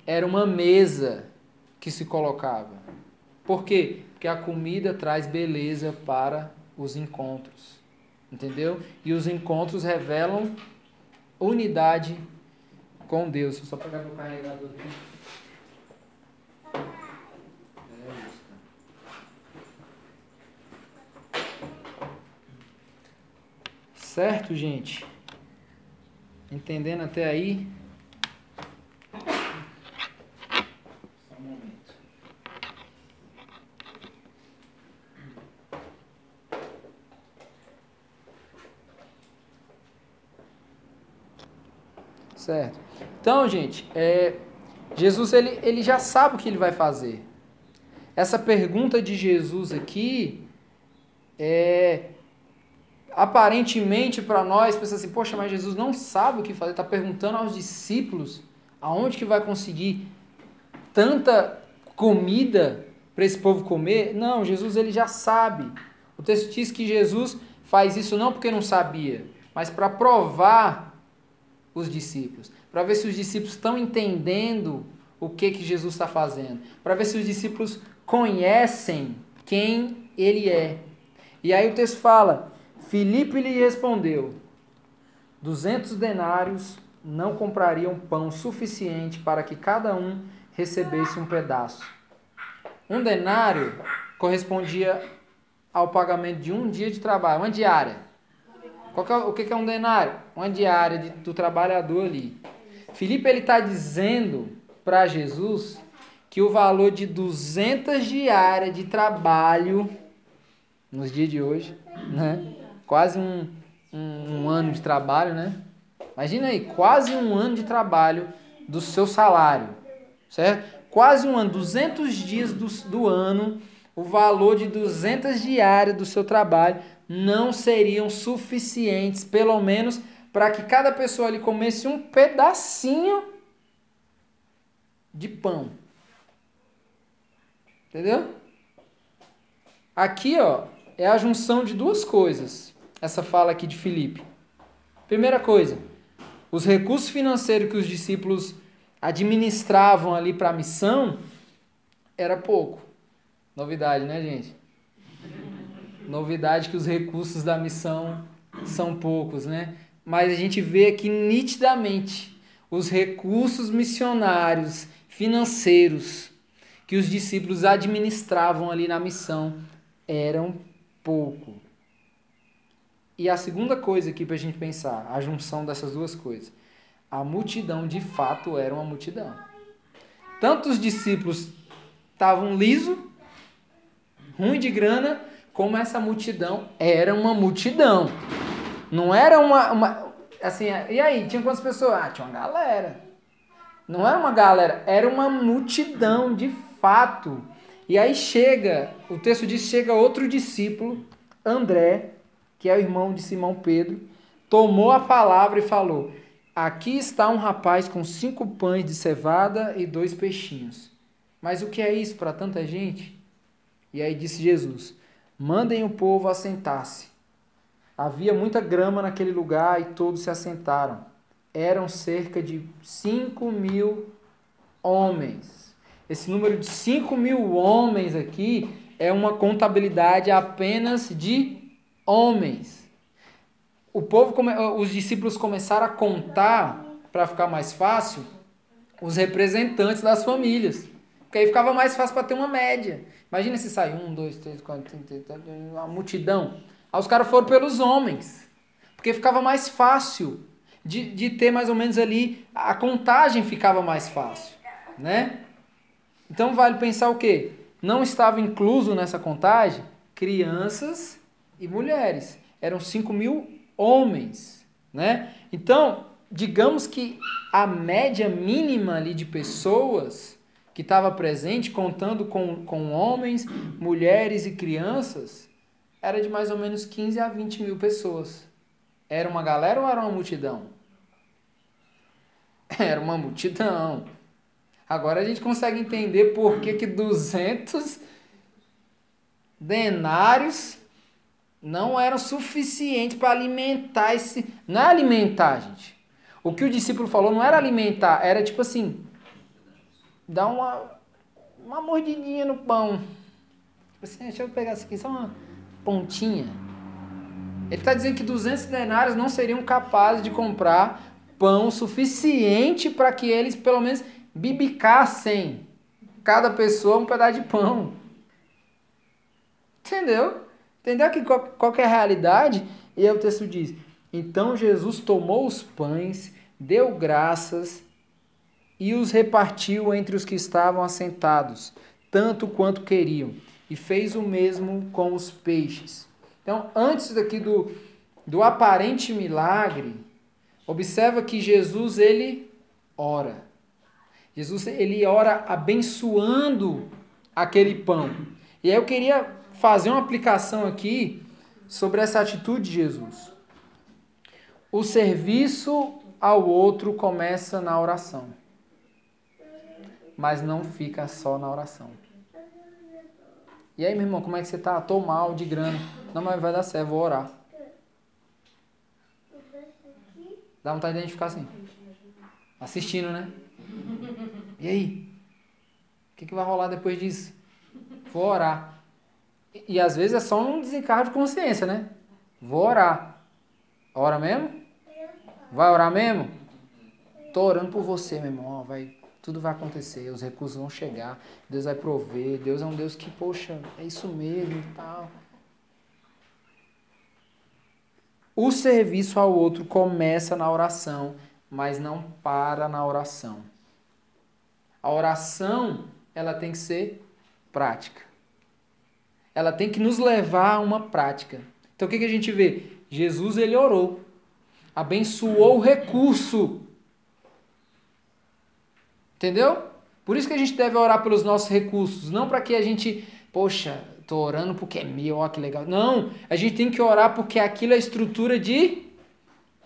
era uma mesa que se colocava. Por quê? Porque a comida traz beleza para os encontros. Entendeu? E os encontros revelam unidade com Deus. Deixa eu só pegar meu carregador aqui. Certo, gente? Entendendo até aí? Certo. Então, gente, é, Jesus ele, ele já sabe o que ele vai fazer. Essa pergunta de Jesus aqui é aparentemente para nós pensa assim, poxa, mas Jesus não sabe o que fazer, está perguntando aos discípulos aonde que vai conseguir tanta comida para esse povo comer? Não, Jesus ele já sabe. O texto diz que Jesus faz isso não porque não sabia, mas para provar os discípulos, para ver se os discípulos estão entendendo o que, que Jesus está fazendo, para ver se os discípulos conhecem quem ele é. E aí o texto fala: Filipe lhe respondeu: duzentos denários não comprariam pão suficiente para que cada um recebesse um pedaço. Um denário correspondia ao pagamento de um dia de trabalho, uma diária. É, o que é um denário? Uma diária de, do trabalhador ali. Filipe ele está dizendo para Jesus que o valor de 200 diárias de trabalho nos dias de hoje, né? Quase um, um, um, ano de trabalho, né? Imagina aí, quase um ano de trabalho do seu salário, certo? Quase um ano, 200 dias do, do ano, o valor de 200 diárias do seu trabalho não seriam suficientes, pelo menos para que cada pessoa ali comesse um pedacinho de pão. Entendeu? Aqui, ó, é a junção de duas coisas. Essa fala aqui de Filipe. Primeira coisa, os recursos financeiros que os discípulos administravam ali para a missão era pouco. Novidade, né, gente? Novidade que os recursos da missão são poucos, né? Mas a gente vê aqui nitidamente os recursos missionários, financeiros, que os discípulos administravam ali na missão eram pouco. E a segunda coisa aqui para a gente pensar, a junção dessas duas coisas. A multidão de fato era uma multidão. Tanto os discípulos estavam liso, ruim de grana, como essa multidão era uma multidão. Não era uma, uma assim, e aí, tinha quantas pessoas? Ah, tinha uma galera. Não era uma galera, era uma multidão de fato. E aí chega, o texto diz: chega outro discípulo, André, que é o irmão de Simão Pedro, tomou a palavra e falou: Aqui está um rapaz com cinco pães de cevada e dois peixinhos. Mas o que é isso para tanta gente? E aí disse Jesus: Mandem o povo assentar-se. Havia muita grama naquele lugar e todos se assentaram. Eram cerca de cinco mil homens. Esse número de cinco mil homens aqui é uma contabilidade apenas de homens. O povo, os discípulos começaram a contar, para ficar mais fácil, os representantes das famílias. Porque aí ficava mais fácil para ter uma média. Imagina se sai um, dois, três, quatro, cinco, uma multidão. Aí os caras foram pelos homens. Porque ficava mais fácil de, de ter mais ou menos ali, a contagem ficava mais fácil. Né? Então vale pensar o quê? Não estava incluso nessa contagem crianças e mulheres. Eram 5 mil homens, né? Então, digamos que a média mínima ali de pessoas que estava presente, contando com, com homens, mulheres e crianças, era de mais ou menos 15 a 20 mil pessoas. Era uma galera ou era uma multidão? Era uma multidão. Agora a gente consegue entender por que, que 200 denários não eram suficientes para alimentar esse. Não é alimentar, gente. O que o discípulo falou não era alimentar, era tipo assim: dar uma, uma mordidinha no pão. Assim, deixa eu pegar isso aqui, só uma pontinha. Ele está dizendo que 200 denários não seriam capazes de comprar pão suficiente para que eles, pelo menos, bibicassem cada pessoa um pedaço de pão. Entendeu? Entendeu que qual, qual que é a realidade? E aí o texto diz: Então Jesus tomou os pães, deu graças e os repartiu entre os que estavam assentados, tanto quanto queriam, e fez o mesmo com os peixes. Então, antes daqui do, do aparente milagre, observa que Jesus ele ora. Jesus ele ora abençoando aquele pão. E aí eu queria fazer uma aplicação aqui sobre essa atitude de Jesus. O serviço ao outro começa na oração, mas não fica só na oração. E aí, meu irmão, como é que você tá? Tô mal de grana. Não, mas vai dar certo, vou orar. Dá vontade de a gente ficar assim. Assistindo, né? E aí? O que, que vai rolar depois disso? Vou orar. E, às vezes é só um desencargo de consciência, né? Vou orar. Ora mesmo? Vai orar mesmo? Tô orando por você, meu irmão. vai, tudo vai acontecer, os recursos vão chegar, Deus vai prover, Deus é um Deus que, poxa, é isso mesmo e tal. O serviço ao outro começa na oração, mas não para na oração. A oração, ela tem que ser prática ela tem que nos levar a uma prática. Então o que, que a gente vê? Jesus ele orou, abençoou o recurso. Entendeu? Por isso que a gente deve orar pelos nossos recursos, não para que a gente, poxa, tô orando porque é meu, ó que legal. Não, a gente tem que orar porque aquilo é estrutura de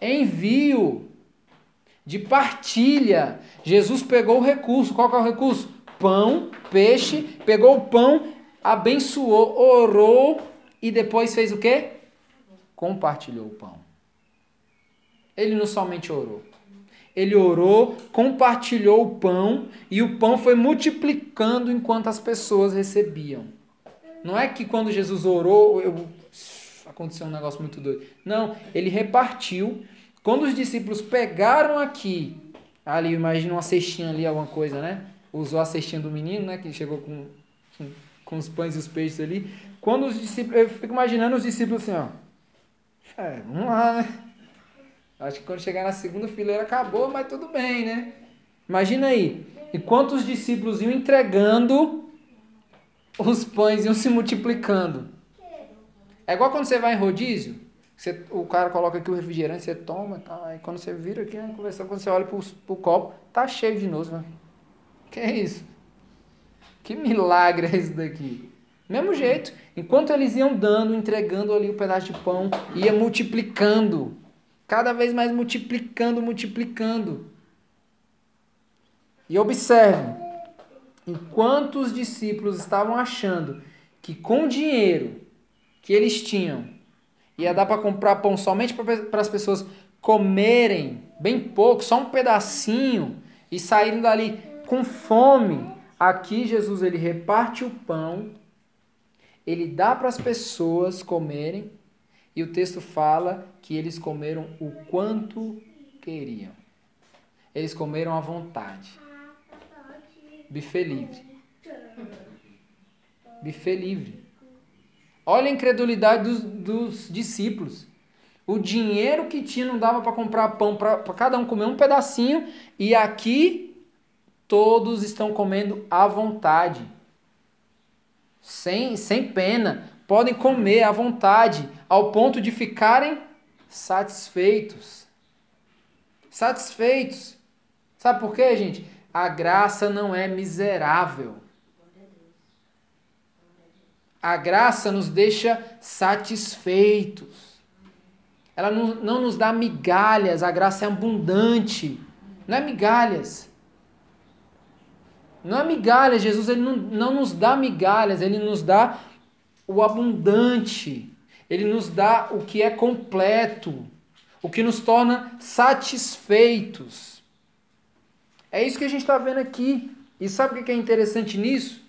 envio, de partilha. Jesus pegou o recurso, qual que é o recurso? Pão, peixe, pegou o pão abençoou, orou e depois fez o quê? Compartilhou o pão. Ele não somente orou. Ele orou, compartilhou o pão e o pão foi multiplicando enquanto as pessoas recebiam. Não é que quando Jesus orou, eu... aconteceu um negócio muito doido. Não, ele repartiu. Quando os discípulos pegaram aqui, ali, imagina uma cestinha ali, alguma coisa, né? Usou a cestinha do menino, né? Que chegou com, com os pães e os peixes ali. Quando os discípulos, eu fico imaginando os discípulos assim, ó. É, vamos lá, né? Acho que quando chegar na segunda fileira acabou, mas tudo bem, né? Imagina aí, enquanto os discípulos iam entregando, os pães iam se multiplicando. É igual quando você vai em rodízio, você, o cara coloca aqui o refrigerante, você toma, tá, aí quando você vira aqui, né, conversando, quando você olha pro, pro copo, tá cheio de novo. Né? Que é isso? Que milagre é esse daqui? Mesmo jeito, enquanto eles iam dando, entregando ali o pedaço de pão, ia multiplicando. Cada vez mais multiplicando, multiplicando. E observe, enquanto os discípulos estavam achando que com o dinheiro que eles tinham ia dar para comprar pão somente para as pessoas comerem bem pouco, só um pedacinho e saírem dali com fome. Aqui Jesus ele reparte o pão, ele dá para as pessoas comerem e o texto fala que eles comeram o quanto queriam. Eles comeram à vontade. Buffet livre. Buffet livre. Olha a incredulidade dos, dos discípulos. O dinheiro que tinha não dava para comprar pão para cada um comer um pedacinho. E aqui todos estão comendo à vontade. Sem, sem pena. Podem comer à vontade, ao ponto de ficarem satisfeitos. Satisfeitos. Sabe por quê, gente? A graça não é miserável. A graça nos deixa satisfeitos. Ela não, não nos dá migalhas, a graça é abundante. Não é migalhas. Não é migalhas, Jesus ele não, não nos dá migalhas, ele nos dá o abundante. Ele nos dá o que é completo, o que nos torna satisfeitos. É isso que a gente está vendo aqui. E sabe o que é interessante nisso?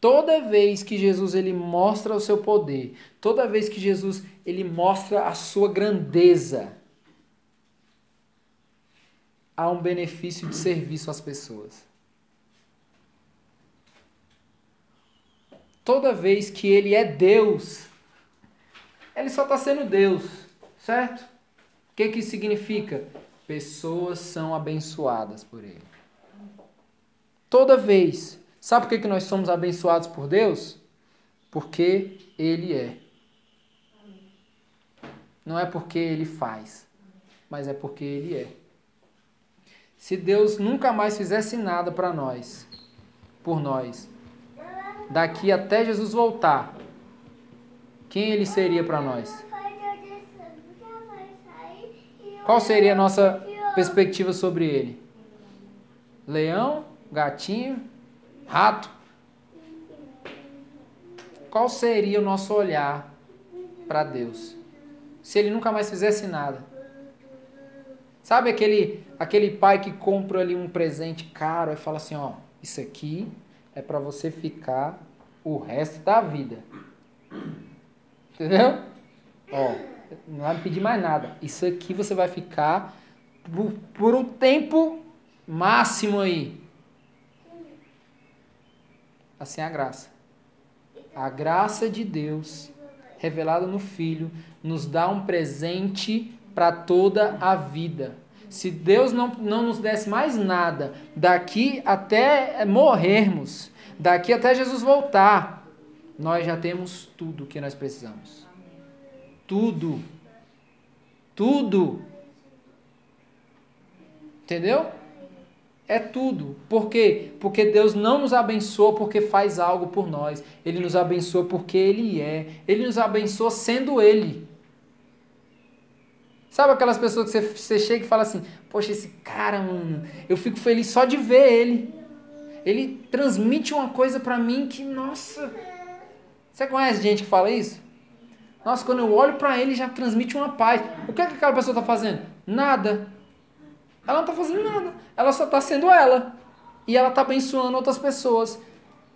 Toda vez que Jesus ele mostra o seu poder, toda vez que Jesus ele mostra a sua grandeza, há um benefício de serviço às pessoas. Toda vez que ele é Deus, ele só está sendo Deus, certo? O que, que isso significa? Pessoas são abençoadas por Ele. Toda vez. Sabe por que, que nós somos abençoados por Deus? Porque Ele é. Não é porque Ele faz, mas é porque Ele é. Se Deus nunca mais fizesse nada para nós, por nós, daqui até Jesus voltar, quem ele seria para nós? Qual seria a nossa perspectiva sobre ele? Leão, gatinho, rato? Qual seria o nosso olhar para Deus? Se ele nunca mais fizesse nada. Sabe aquele aquele pai que compra ali um presente caro e fala assim, ó, isso aqui é para você ficar o resto da vida. Entendeu? Ó, não vai me pedir mais nada. Isso aqui você vai ficar por, por um tempo máximo aí. Assim é a graça. A graça de Deus, revelada no Filho, nos dá um presente para toda a vida. Se Deus não, não nos desse mais nada, daqui até morrermos, daqui até Jesus voltar, nós já temos tudo que nós precisamos. Tudo. Tudo. Entendeu? É tudo. Por quê? Porque Deus não nos abençoa porque faz algo por nós. Ele nos abençoa porque Ele é. Ele nos abençoa sendo Ele. Sabe aquelas pessoas que você, você chega e fala assim: Poxa, esse cara, mano, eu fico feliz só de ver ele. Ele transmite uma coisa para mim que, nossa, você conhece gente que fala isso? Nossa, quando eu olho para ele já transmite uma paz. O que, é que aquela pessoa está fazendo? Nada. Ela não está fazendo nada. Ela só está sendo ela. E ela está abençoando outras pessoas.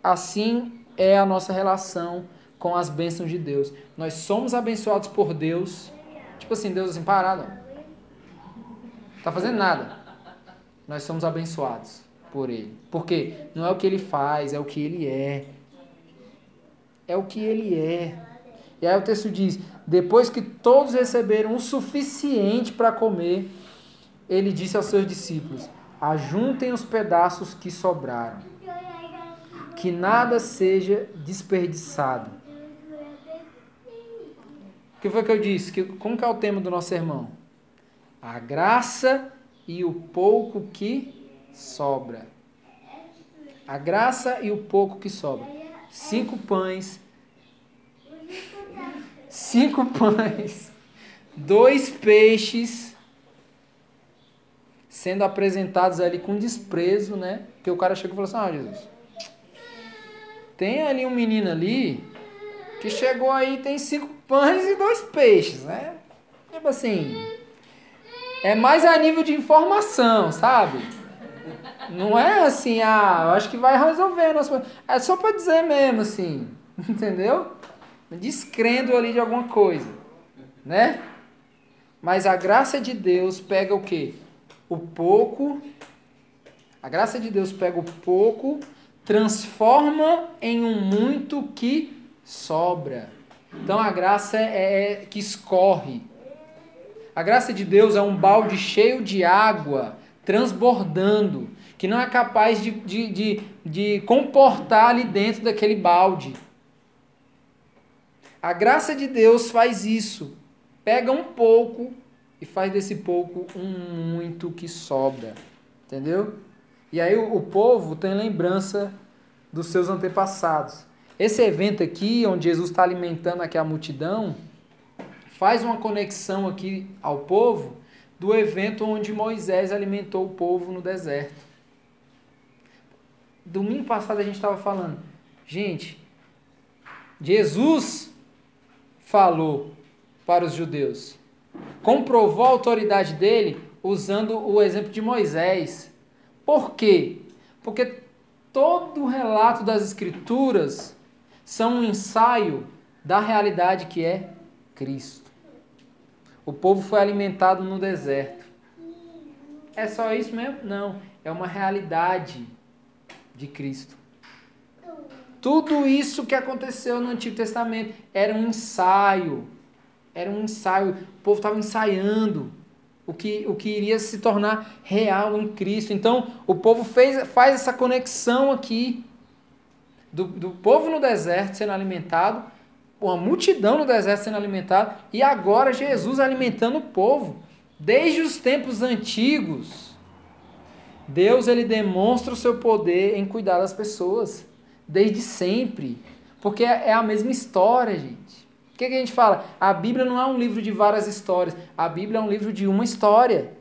Assim é a nossa relação com as bênçãos de Deus. Nós somos abençoados por Deus. Tipo assim, Deus assim, parado. Não tá fazendo nada. Nós somos abençoados por Ele. Porque não é o que Ele faz, é o que Ele é. É o que Ele é. E aí o texto diz: depois que todos receberam o suficiente para comer, ele disse aos seus discípulos: Ajuntem os pedaços que sobraram, que nada seja desperdiçado. O que foi que eu disse? Que, como que é o tema do nosso sermão? A graça e o pouco que sobra. A graça e o pouco que sobra. Cinco pães. Cinco pães. Dois peixes sendo apresentados ali com desprezo, né? Porque o cara chegou e falou assim: Ah, Jesus, tem ali um menino ali que chegou aí, tem cinco pães e dois peixes, né? Tipo assim, é mais a nível de informação, sabe? Não é assim, ah, eu acho que vai resolver. Nosso... É só para dizer mesmo, assim, entendeu? Descrendo ali de alguma coisa, né? Mas a graça de Deus pega o quê? o pouco, a graça de Deus pega o pouco, transforma em um muito que sobra. Então a graça é, é que escorre. A graça de Deus é um balde cheio de água transbordando, que não é capaz de, de, de, de comportar ali dentro daquele balde. A graça de Deus faz isso. Pega um pouco e faz desse pouco um muito que sobra. Entendeu? E aí o, o povo tem lembrança dos seus antepassados. Esse evento aqui, onde Jesus está alimentando aqui a multidão, faz uma conexão aqui ao povo do evento onde Moisés alimentou o povo no deserto. Domingo passado a gente estava falando, gente, Jesus falou para os judeus comprovou a autoridade dele usando o exemplo de Moisés. Por quê? Porque todo o relato das Escrituras são um ensaio da realidade que é Cristo. O povo foi alimentado no deserto. É só isso mesmo? Não. É uma realidade de Cristo. Tudo isso que aconteceu no Antigo Testamento era um ensaio era um ensaio, o povo estava ensaiando o que, o que iria se tornar real em Cristo. Então, o povo fez, faz essa conexão aqui do, do povo no deserto sendo alimentado, uma multidão no deserto sendo alimentada, e agora Jesus alimentando o povo. Desde os tempos antigos, Deus ele demonstra o seu poder em cuidar das pessoas, desde sempre, porque é a mesma história, gente que, que a gente fala? A Bíblia não é um livro de várias histórias. A Bíblia é um livro de uma história.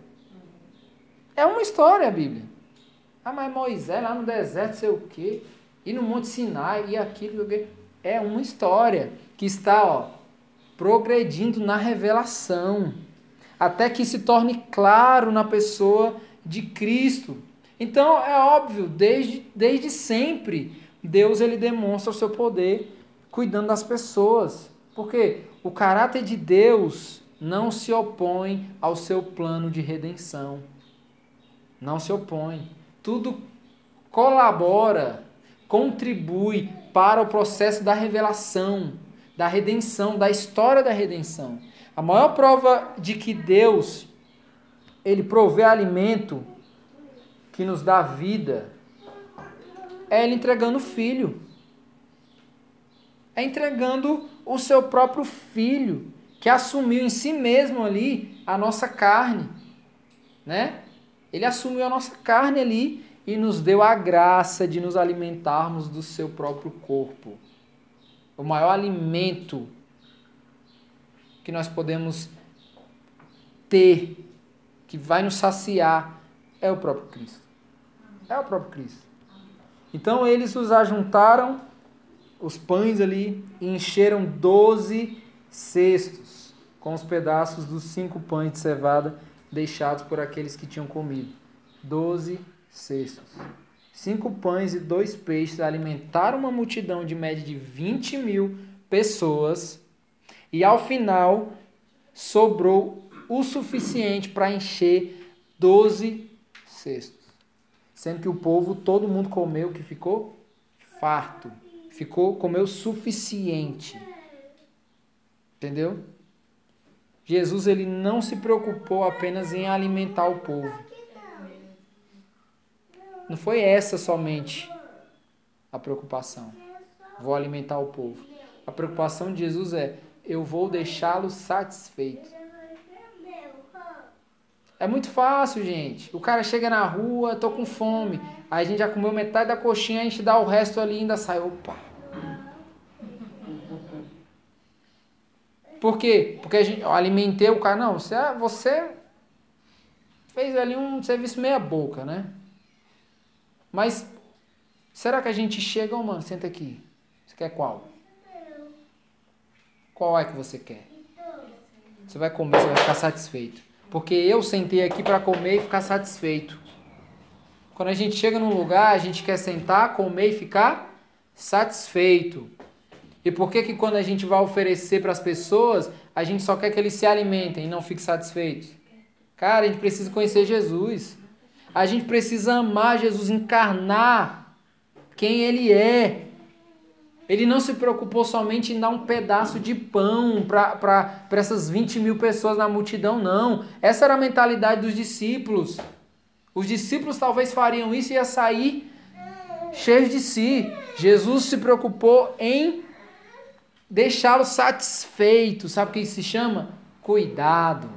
É uma história a Bíblia. Ah, mas Moisés lá no deserto, sei o quê. E no Monte Sinai, e aquilo. É uma história que está, ó, progredindo na revelação. Até que se torne claro na pessoa de Cristo. Então, é óbvio, desde, desde sempre, Deus ele demonstra o seu poder cuidando das pessoas. Porque o caráter de Deus não se opõe ao seu plano de redenção. Não se opõe. Tudo colabora, contribui para o processo da revelação, da redenção, da história da redenção. A maior prova de que Deus ele provê alimento que nos dá vida é ele entregando o filho. É entregando o seu próprio filho, que assumiu em si mesmo ali a nossa carne, né? Ele assumiu a nossa carne ali e nos deu a graça de nos alimentarmos do seu próprio corpo. O maior alimento que nós podemos ter, que vai nos saciar, é o próprio Cristo. É o próprio Cristo. Então eles os ajuntaram os pães ali e encheram doze cestos com os pedaços dos cinco pães de cevada deixados por aqueles que tinham comido. Doze cestos. cinco pães e dois peixes alimentaram uma multidão de média de 20 mil pessoas. E ao final sobrou o suficiente para encher 12 cestos. Sendo que o povo, todo mundo comeu que ficou farto. Ficou, comeu suficiente. Entendeu? Jesus ele não se preocupou apenas em alimentar o povo. Não foi essa somente a preocupação. Vou alimentar o povo. A preocupação de Jesus é: eu vou deixá-lo satisfeito. É muito fácil, gente. O cara chega na rua, tô com fome. Aí a gente já comeu metade da coxinha, a gente dá o resto ali e ainda sai. Opa! Por quê? Porque a gente, eu alimentei o cara. Não, você, você fez ali um serviço meia boca, né? Mas será que a gente chega, oh, mano, senta aqui. Você quer qual? Qual é que você quer? Você vai comer, você vai ficar satisfeito. Porque eu sentei aqui para comer e ficar satisfeito. Quando a gente chega num lugar, a gente quer sentar, comer e ficar satisfeito. E por que que quando a gente vai oferecer para as pessoas, a gente só quer que eles se alimentem e não fiquem satisfeitos? Cara, a gente precisa conhecer Jesus. A gente precisa amar Jesus, encarnar quem ele é. Ele não se preocupou somente em dar um pedaço de pão para essas 20 mil pessoas na multidão, não. Essa era a mentalidade dos discípulos. Os discípulos talvez fariam isso e ia sair cheios de si. Jesus se preocupou em deixá-lo satisfeito. Sabe o que isso se chama? Cuidado.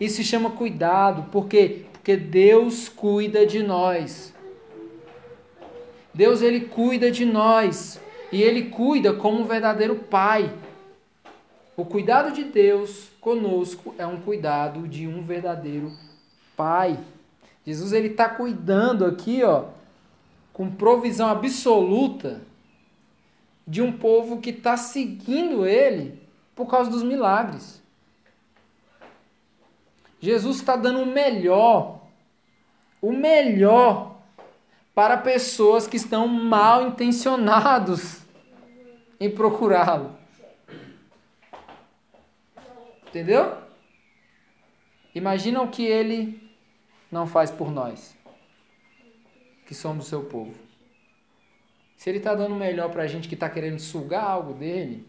Isso se chama cuidado, por quê? Porque Deus cuida de nós. Deus ele cuida de nós e ele cuida como um verdadeiro pai. O cuidado de Deus conosco é um cuidado de um verdadeiro pai. Jesus ele está cuidando aqui, ó, com provisão absoluta de um povo que está seguindo ele por causa dos milagres. Jesus está dando o melhor, o melhor para pessoas que estão mal intencionados em procurá-lo. Entendeu? Imagina o que ele não faz por nós, que somos seu povo. Se ele está dando o melhor para a gente que está querendo sugar algo dele,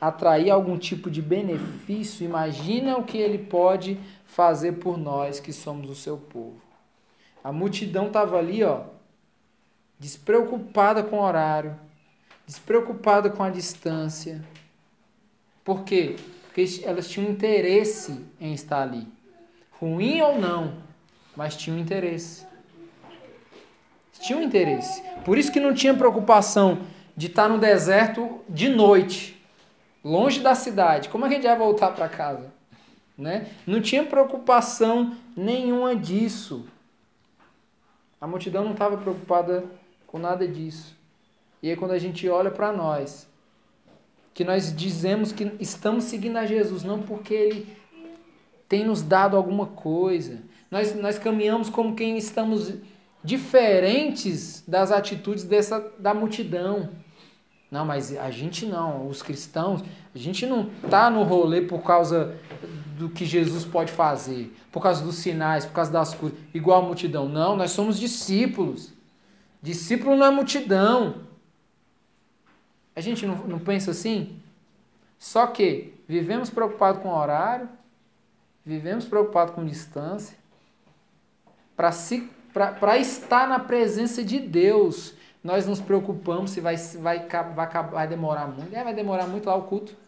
atrair algum tipo de benefício, imagina o que ele pode fazer por nós que somos o seu povo. A multidão estava ali, ó, despreocupada com o horário, despreocupada com a distância. Por quê? Porque elas tinham interesse em estar ali. Ruim ou não, mas tinham interesse. Tinham interesse. Por isso que não tinha preocupação de estar no deserto de noite, longe da cidade. Como é que a gente vai voltar para casa? Né? Não tinha preocupação nenhuma disso. A multidão não estava preocupada com nada disso. E aí quando a gente olha para nós, que nós dizemos que estamos seguindo a Jesus, não porque Ele tem nos dado alguma coisa. Nós, nós caminhamos como quem estamos diferentes das atitudes dessa, da multidão. Não, mas a gente não, os cristãos, a gente não tá no rolê por causa do que Jesus pode fazer, por causa dos sinais, por causa das coisas, igual a multidão. Não, nós somos discípulos. Discípulo não é multidão. A gente não, não pensa assim? Só que vivemos preocupados com horário, vivemos preocupados com distância, para estar na presença de Deus, nós nos preocupamos se vai, vai, vai, vai demorar muito. É, vai demorar muito lá o culto.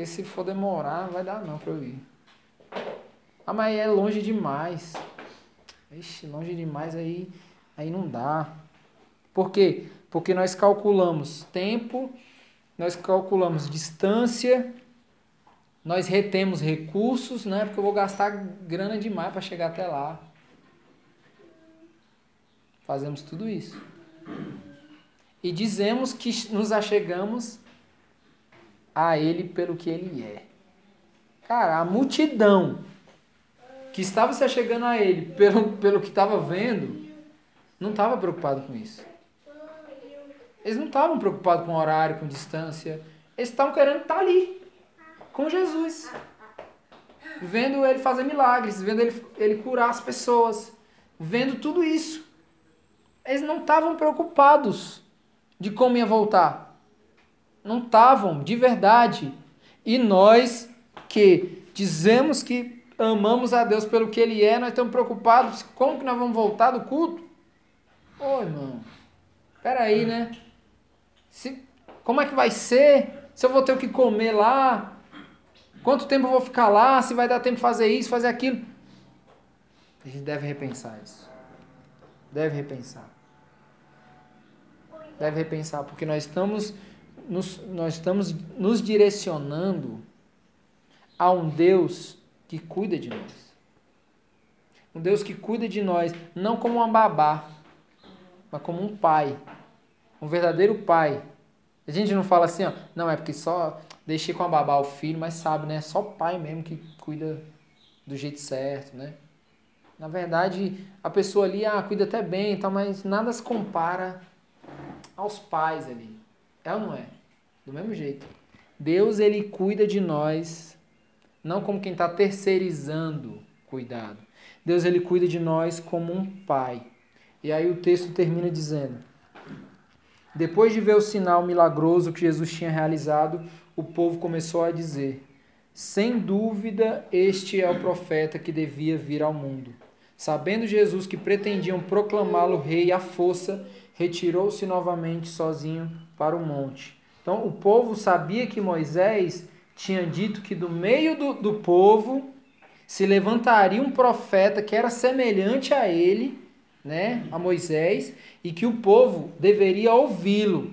Porque se for demorar, não vai dar não para eu ir. Ah, mas é longe demais. Ixi, longe demais aí, aí não dá. Por quê? Porque nós calculamos tempo, nós calculamos distância, nós retemos recursos, né? Porque eu vou gastar grana demais para chegar até lá. Fazemos tudo isso. E dizemos que nos achegamos a ele pelo que ele é. Cara, a multidão que estava se achegando a ele pelo, pelo que estava vendo, não estava preocupado com isso. Eles não estavam preocupados com horário, com distância. Eles estavam querendo estar ali, com Jesus. Vendo ele fazer milagres, vendo ele, ele curar as pessoas, vendo tudo isso. Eles não estavam preocupados de como ia voltar. Não estavam, de verdade. E nós que dizemos que amamos a Deus pelo que Ele é, nós estamos preocupados como que nós vamos voltar do culto? Ô irmão, peraí, né? Se, como é que vai ser? Se eu vou ter o que comer lá? Quanto tempo eu vou ficar lá? Se vai dar tempo fazer isso, fazer aquilo? A gente deve repensar isso. Deve repensar. Deve repensar, porque nós estamos nos, nós estamos nos direcionando a um Deus que cuida de nós. Um Deus que cuida de nós, não como uma babá, mas como um pai. Um verdadeiro pai. A gente não fala assim, ó, não, é porque só deixei com a babá o filho, mas sabe, né? Só pai mesmo que cuida do jeito certo, né? Na verdade, a pessoa ali, ah, cuida até bem, tal, mas nada se compara aos pais ali. É ou não é? Do mesmo jeito. Deus, ele cuida de nós, não como quem está terceirizando cuidado. Deus, ele cuida de nós como um pai. E aí o texto termina dizendo: Depois de ver o sinal milagroso que Jesus tinha realizado, o povo começou a dizer: Sem dúvida, este é o profeta que devia vir ao mundo. Sabendo Jesus que pretendiam proclamá-lo rei à força, retirou-se novamente sozinho para o monte. Então, o povo sabia que Moisés tinha dito que do meio do, do povo se levantaria um profeta que era semelhante a ele né, a Moisés, e que o povo deveria ouvi-lo,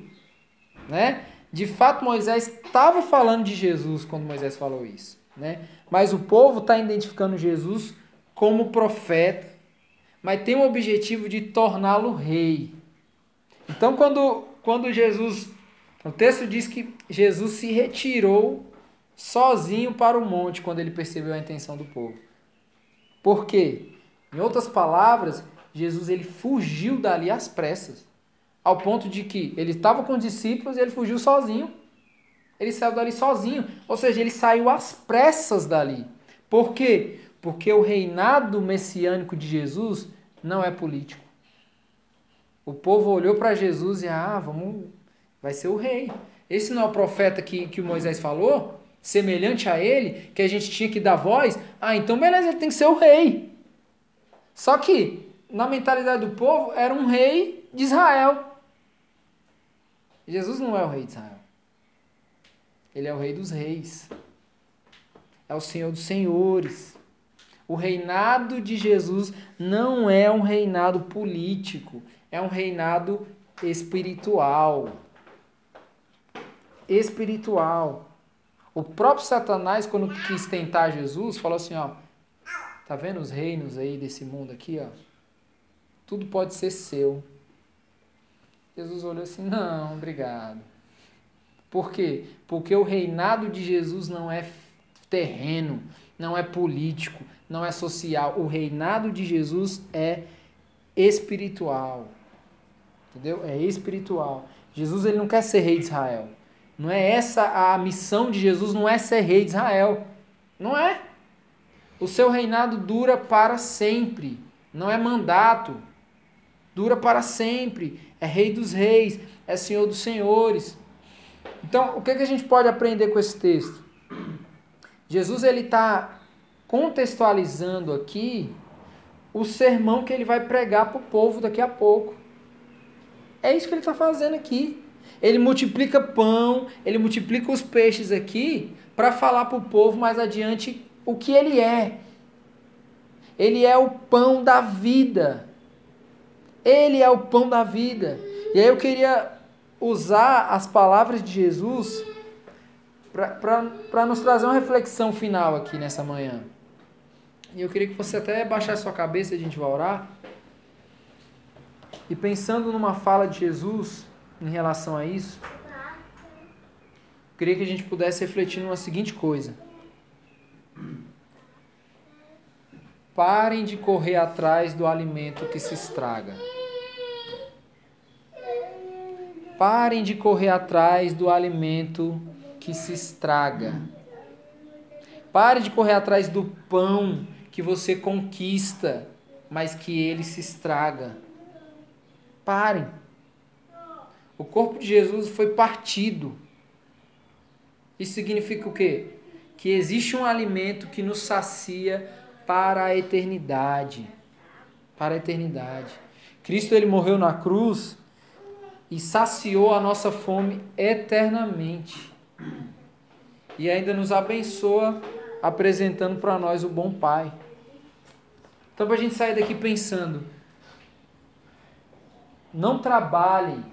né? De fato, Moisés estava falando de Jesus quando Moisés falou isso, né? Mas o povo está identificando Jesus como profeta, mas tem o objetivo de torná-lo rei. Então, quando, quando Jesus, o texto diz que Jesus se retirou sozinho para o monte quando ele percebeu a intenção do povo. Por quê? Em outras palavras, Jesus ele fugiu dali às pressas, ao ponto de que ele estava com os discípulos e ele fugiu sozinho. Ele saiu dali sozinho, ou seja, ele saiu às pressas dali. Por quê? Porque o reinado messiânico de Jesus não é político. O povo olhou para Jesus e, ah, vamos, vai ser o rei. Esse não é o profeta que, que Moisés falou? Semelhante a ele, que a gente tinha que dar voz? Ah, então beleza, ele tem que ser o rei. Só que na mentalidade do povo, era um rei de Israel. Jesus não é o rei de Israel. Ele é o rei dos reis. É o Senhor dos senhores. O reinado de Jesus não é um reinado político, é um reinado espiritual. Espiritual. O próprio Satanás, quando quis tentar Jesus, falou assim: ó, tá vendo os reinos aí desse mundo aqui, ó? tudo pode ser seu. Jesus olhou assim: não, obrigado. Por quê? Porque o reinado de Jesus não é terreno, não é político, não é social. O reinado de Jesus é espiritual. Entendeu? É espiritual. Jesus ele não quer ser rei de Israel. Não é essa a missão de Jesus, não é ser rei de Israel. Não é. O seu reinado dura para sempre. Não é mandato dura para sempre, é Rei dos Reis, é Senhor dos Senhores. Então, o que, que a gente pode aprender com esse texto? Jesus ele está contextualizando aqui o sermão que ele vai pregar para o povo daqui a pouco. É isso que ele está fazendo aqui. Ele multiplica pão, ele multiplica os peixes aqui para falar para o povo mais adiante o que ele é. Ele é o pão da vida. Ele é o pão da vida. E aí eu queria usar as palavras de Jesus para nos trazer uma reflexão final aqui nessa manhã. E eu queria que você até baixasse sua cabeça e a gente vai orar. E pensando numa fala de Jesus em relação a isso, queria que a gente pudesse refletir numa seguinte coisa. Parem de correr atrás do alimento que se estraga. Parem de correr atrás do alimento que se estraga. Pare de correr atrás do pão que você conquista, mas que ele se estraga. Parem. O corpo de Jesus foi partido. Isso significa o quê? Que existe um alimento que nos sacia para a eternidade. Para a eternidade. Cristo ele morreu na cruz e saciou a nossa fome eternamente. E ainda nos abençoa apresentando para nós o bom Pai. Então, para a gente sair daqui pensando, não trabalhem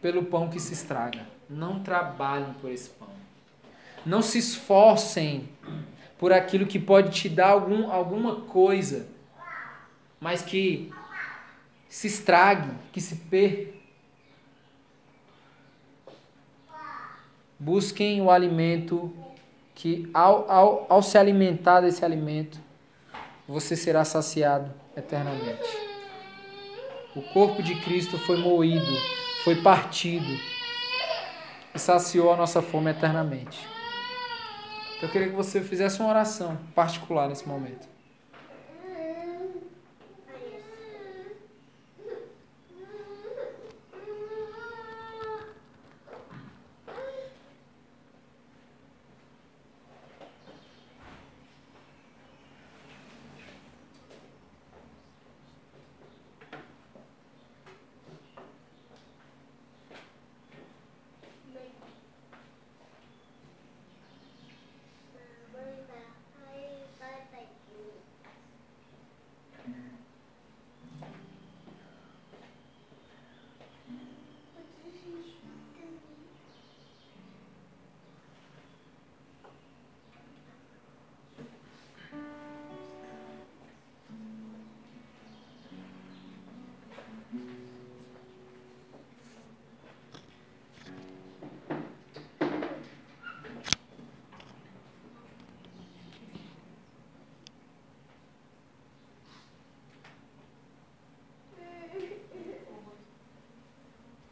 pelo pão que se estraga. Não trabalhem por esse pão. Não se esforcem por aquilo que pode te dar algum, alguma coisa, mas que se estrague, que se perca. Busquem o alimento que, ao, ao, ao se alimentar desse alimento, você será saciado eternamente. O corpo de Cristo foi moído, foi partido e saciou a nossa fome eternamente. Então eu queria que você fizesse uma oração particular nesse momento.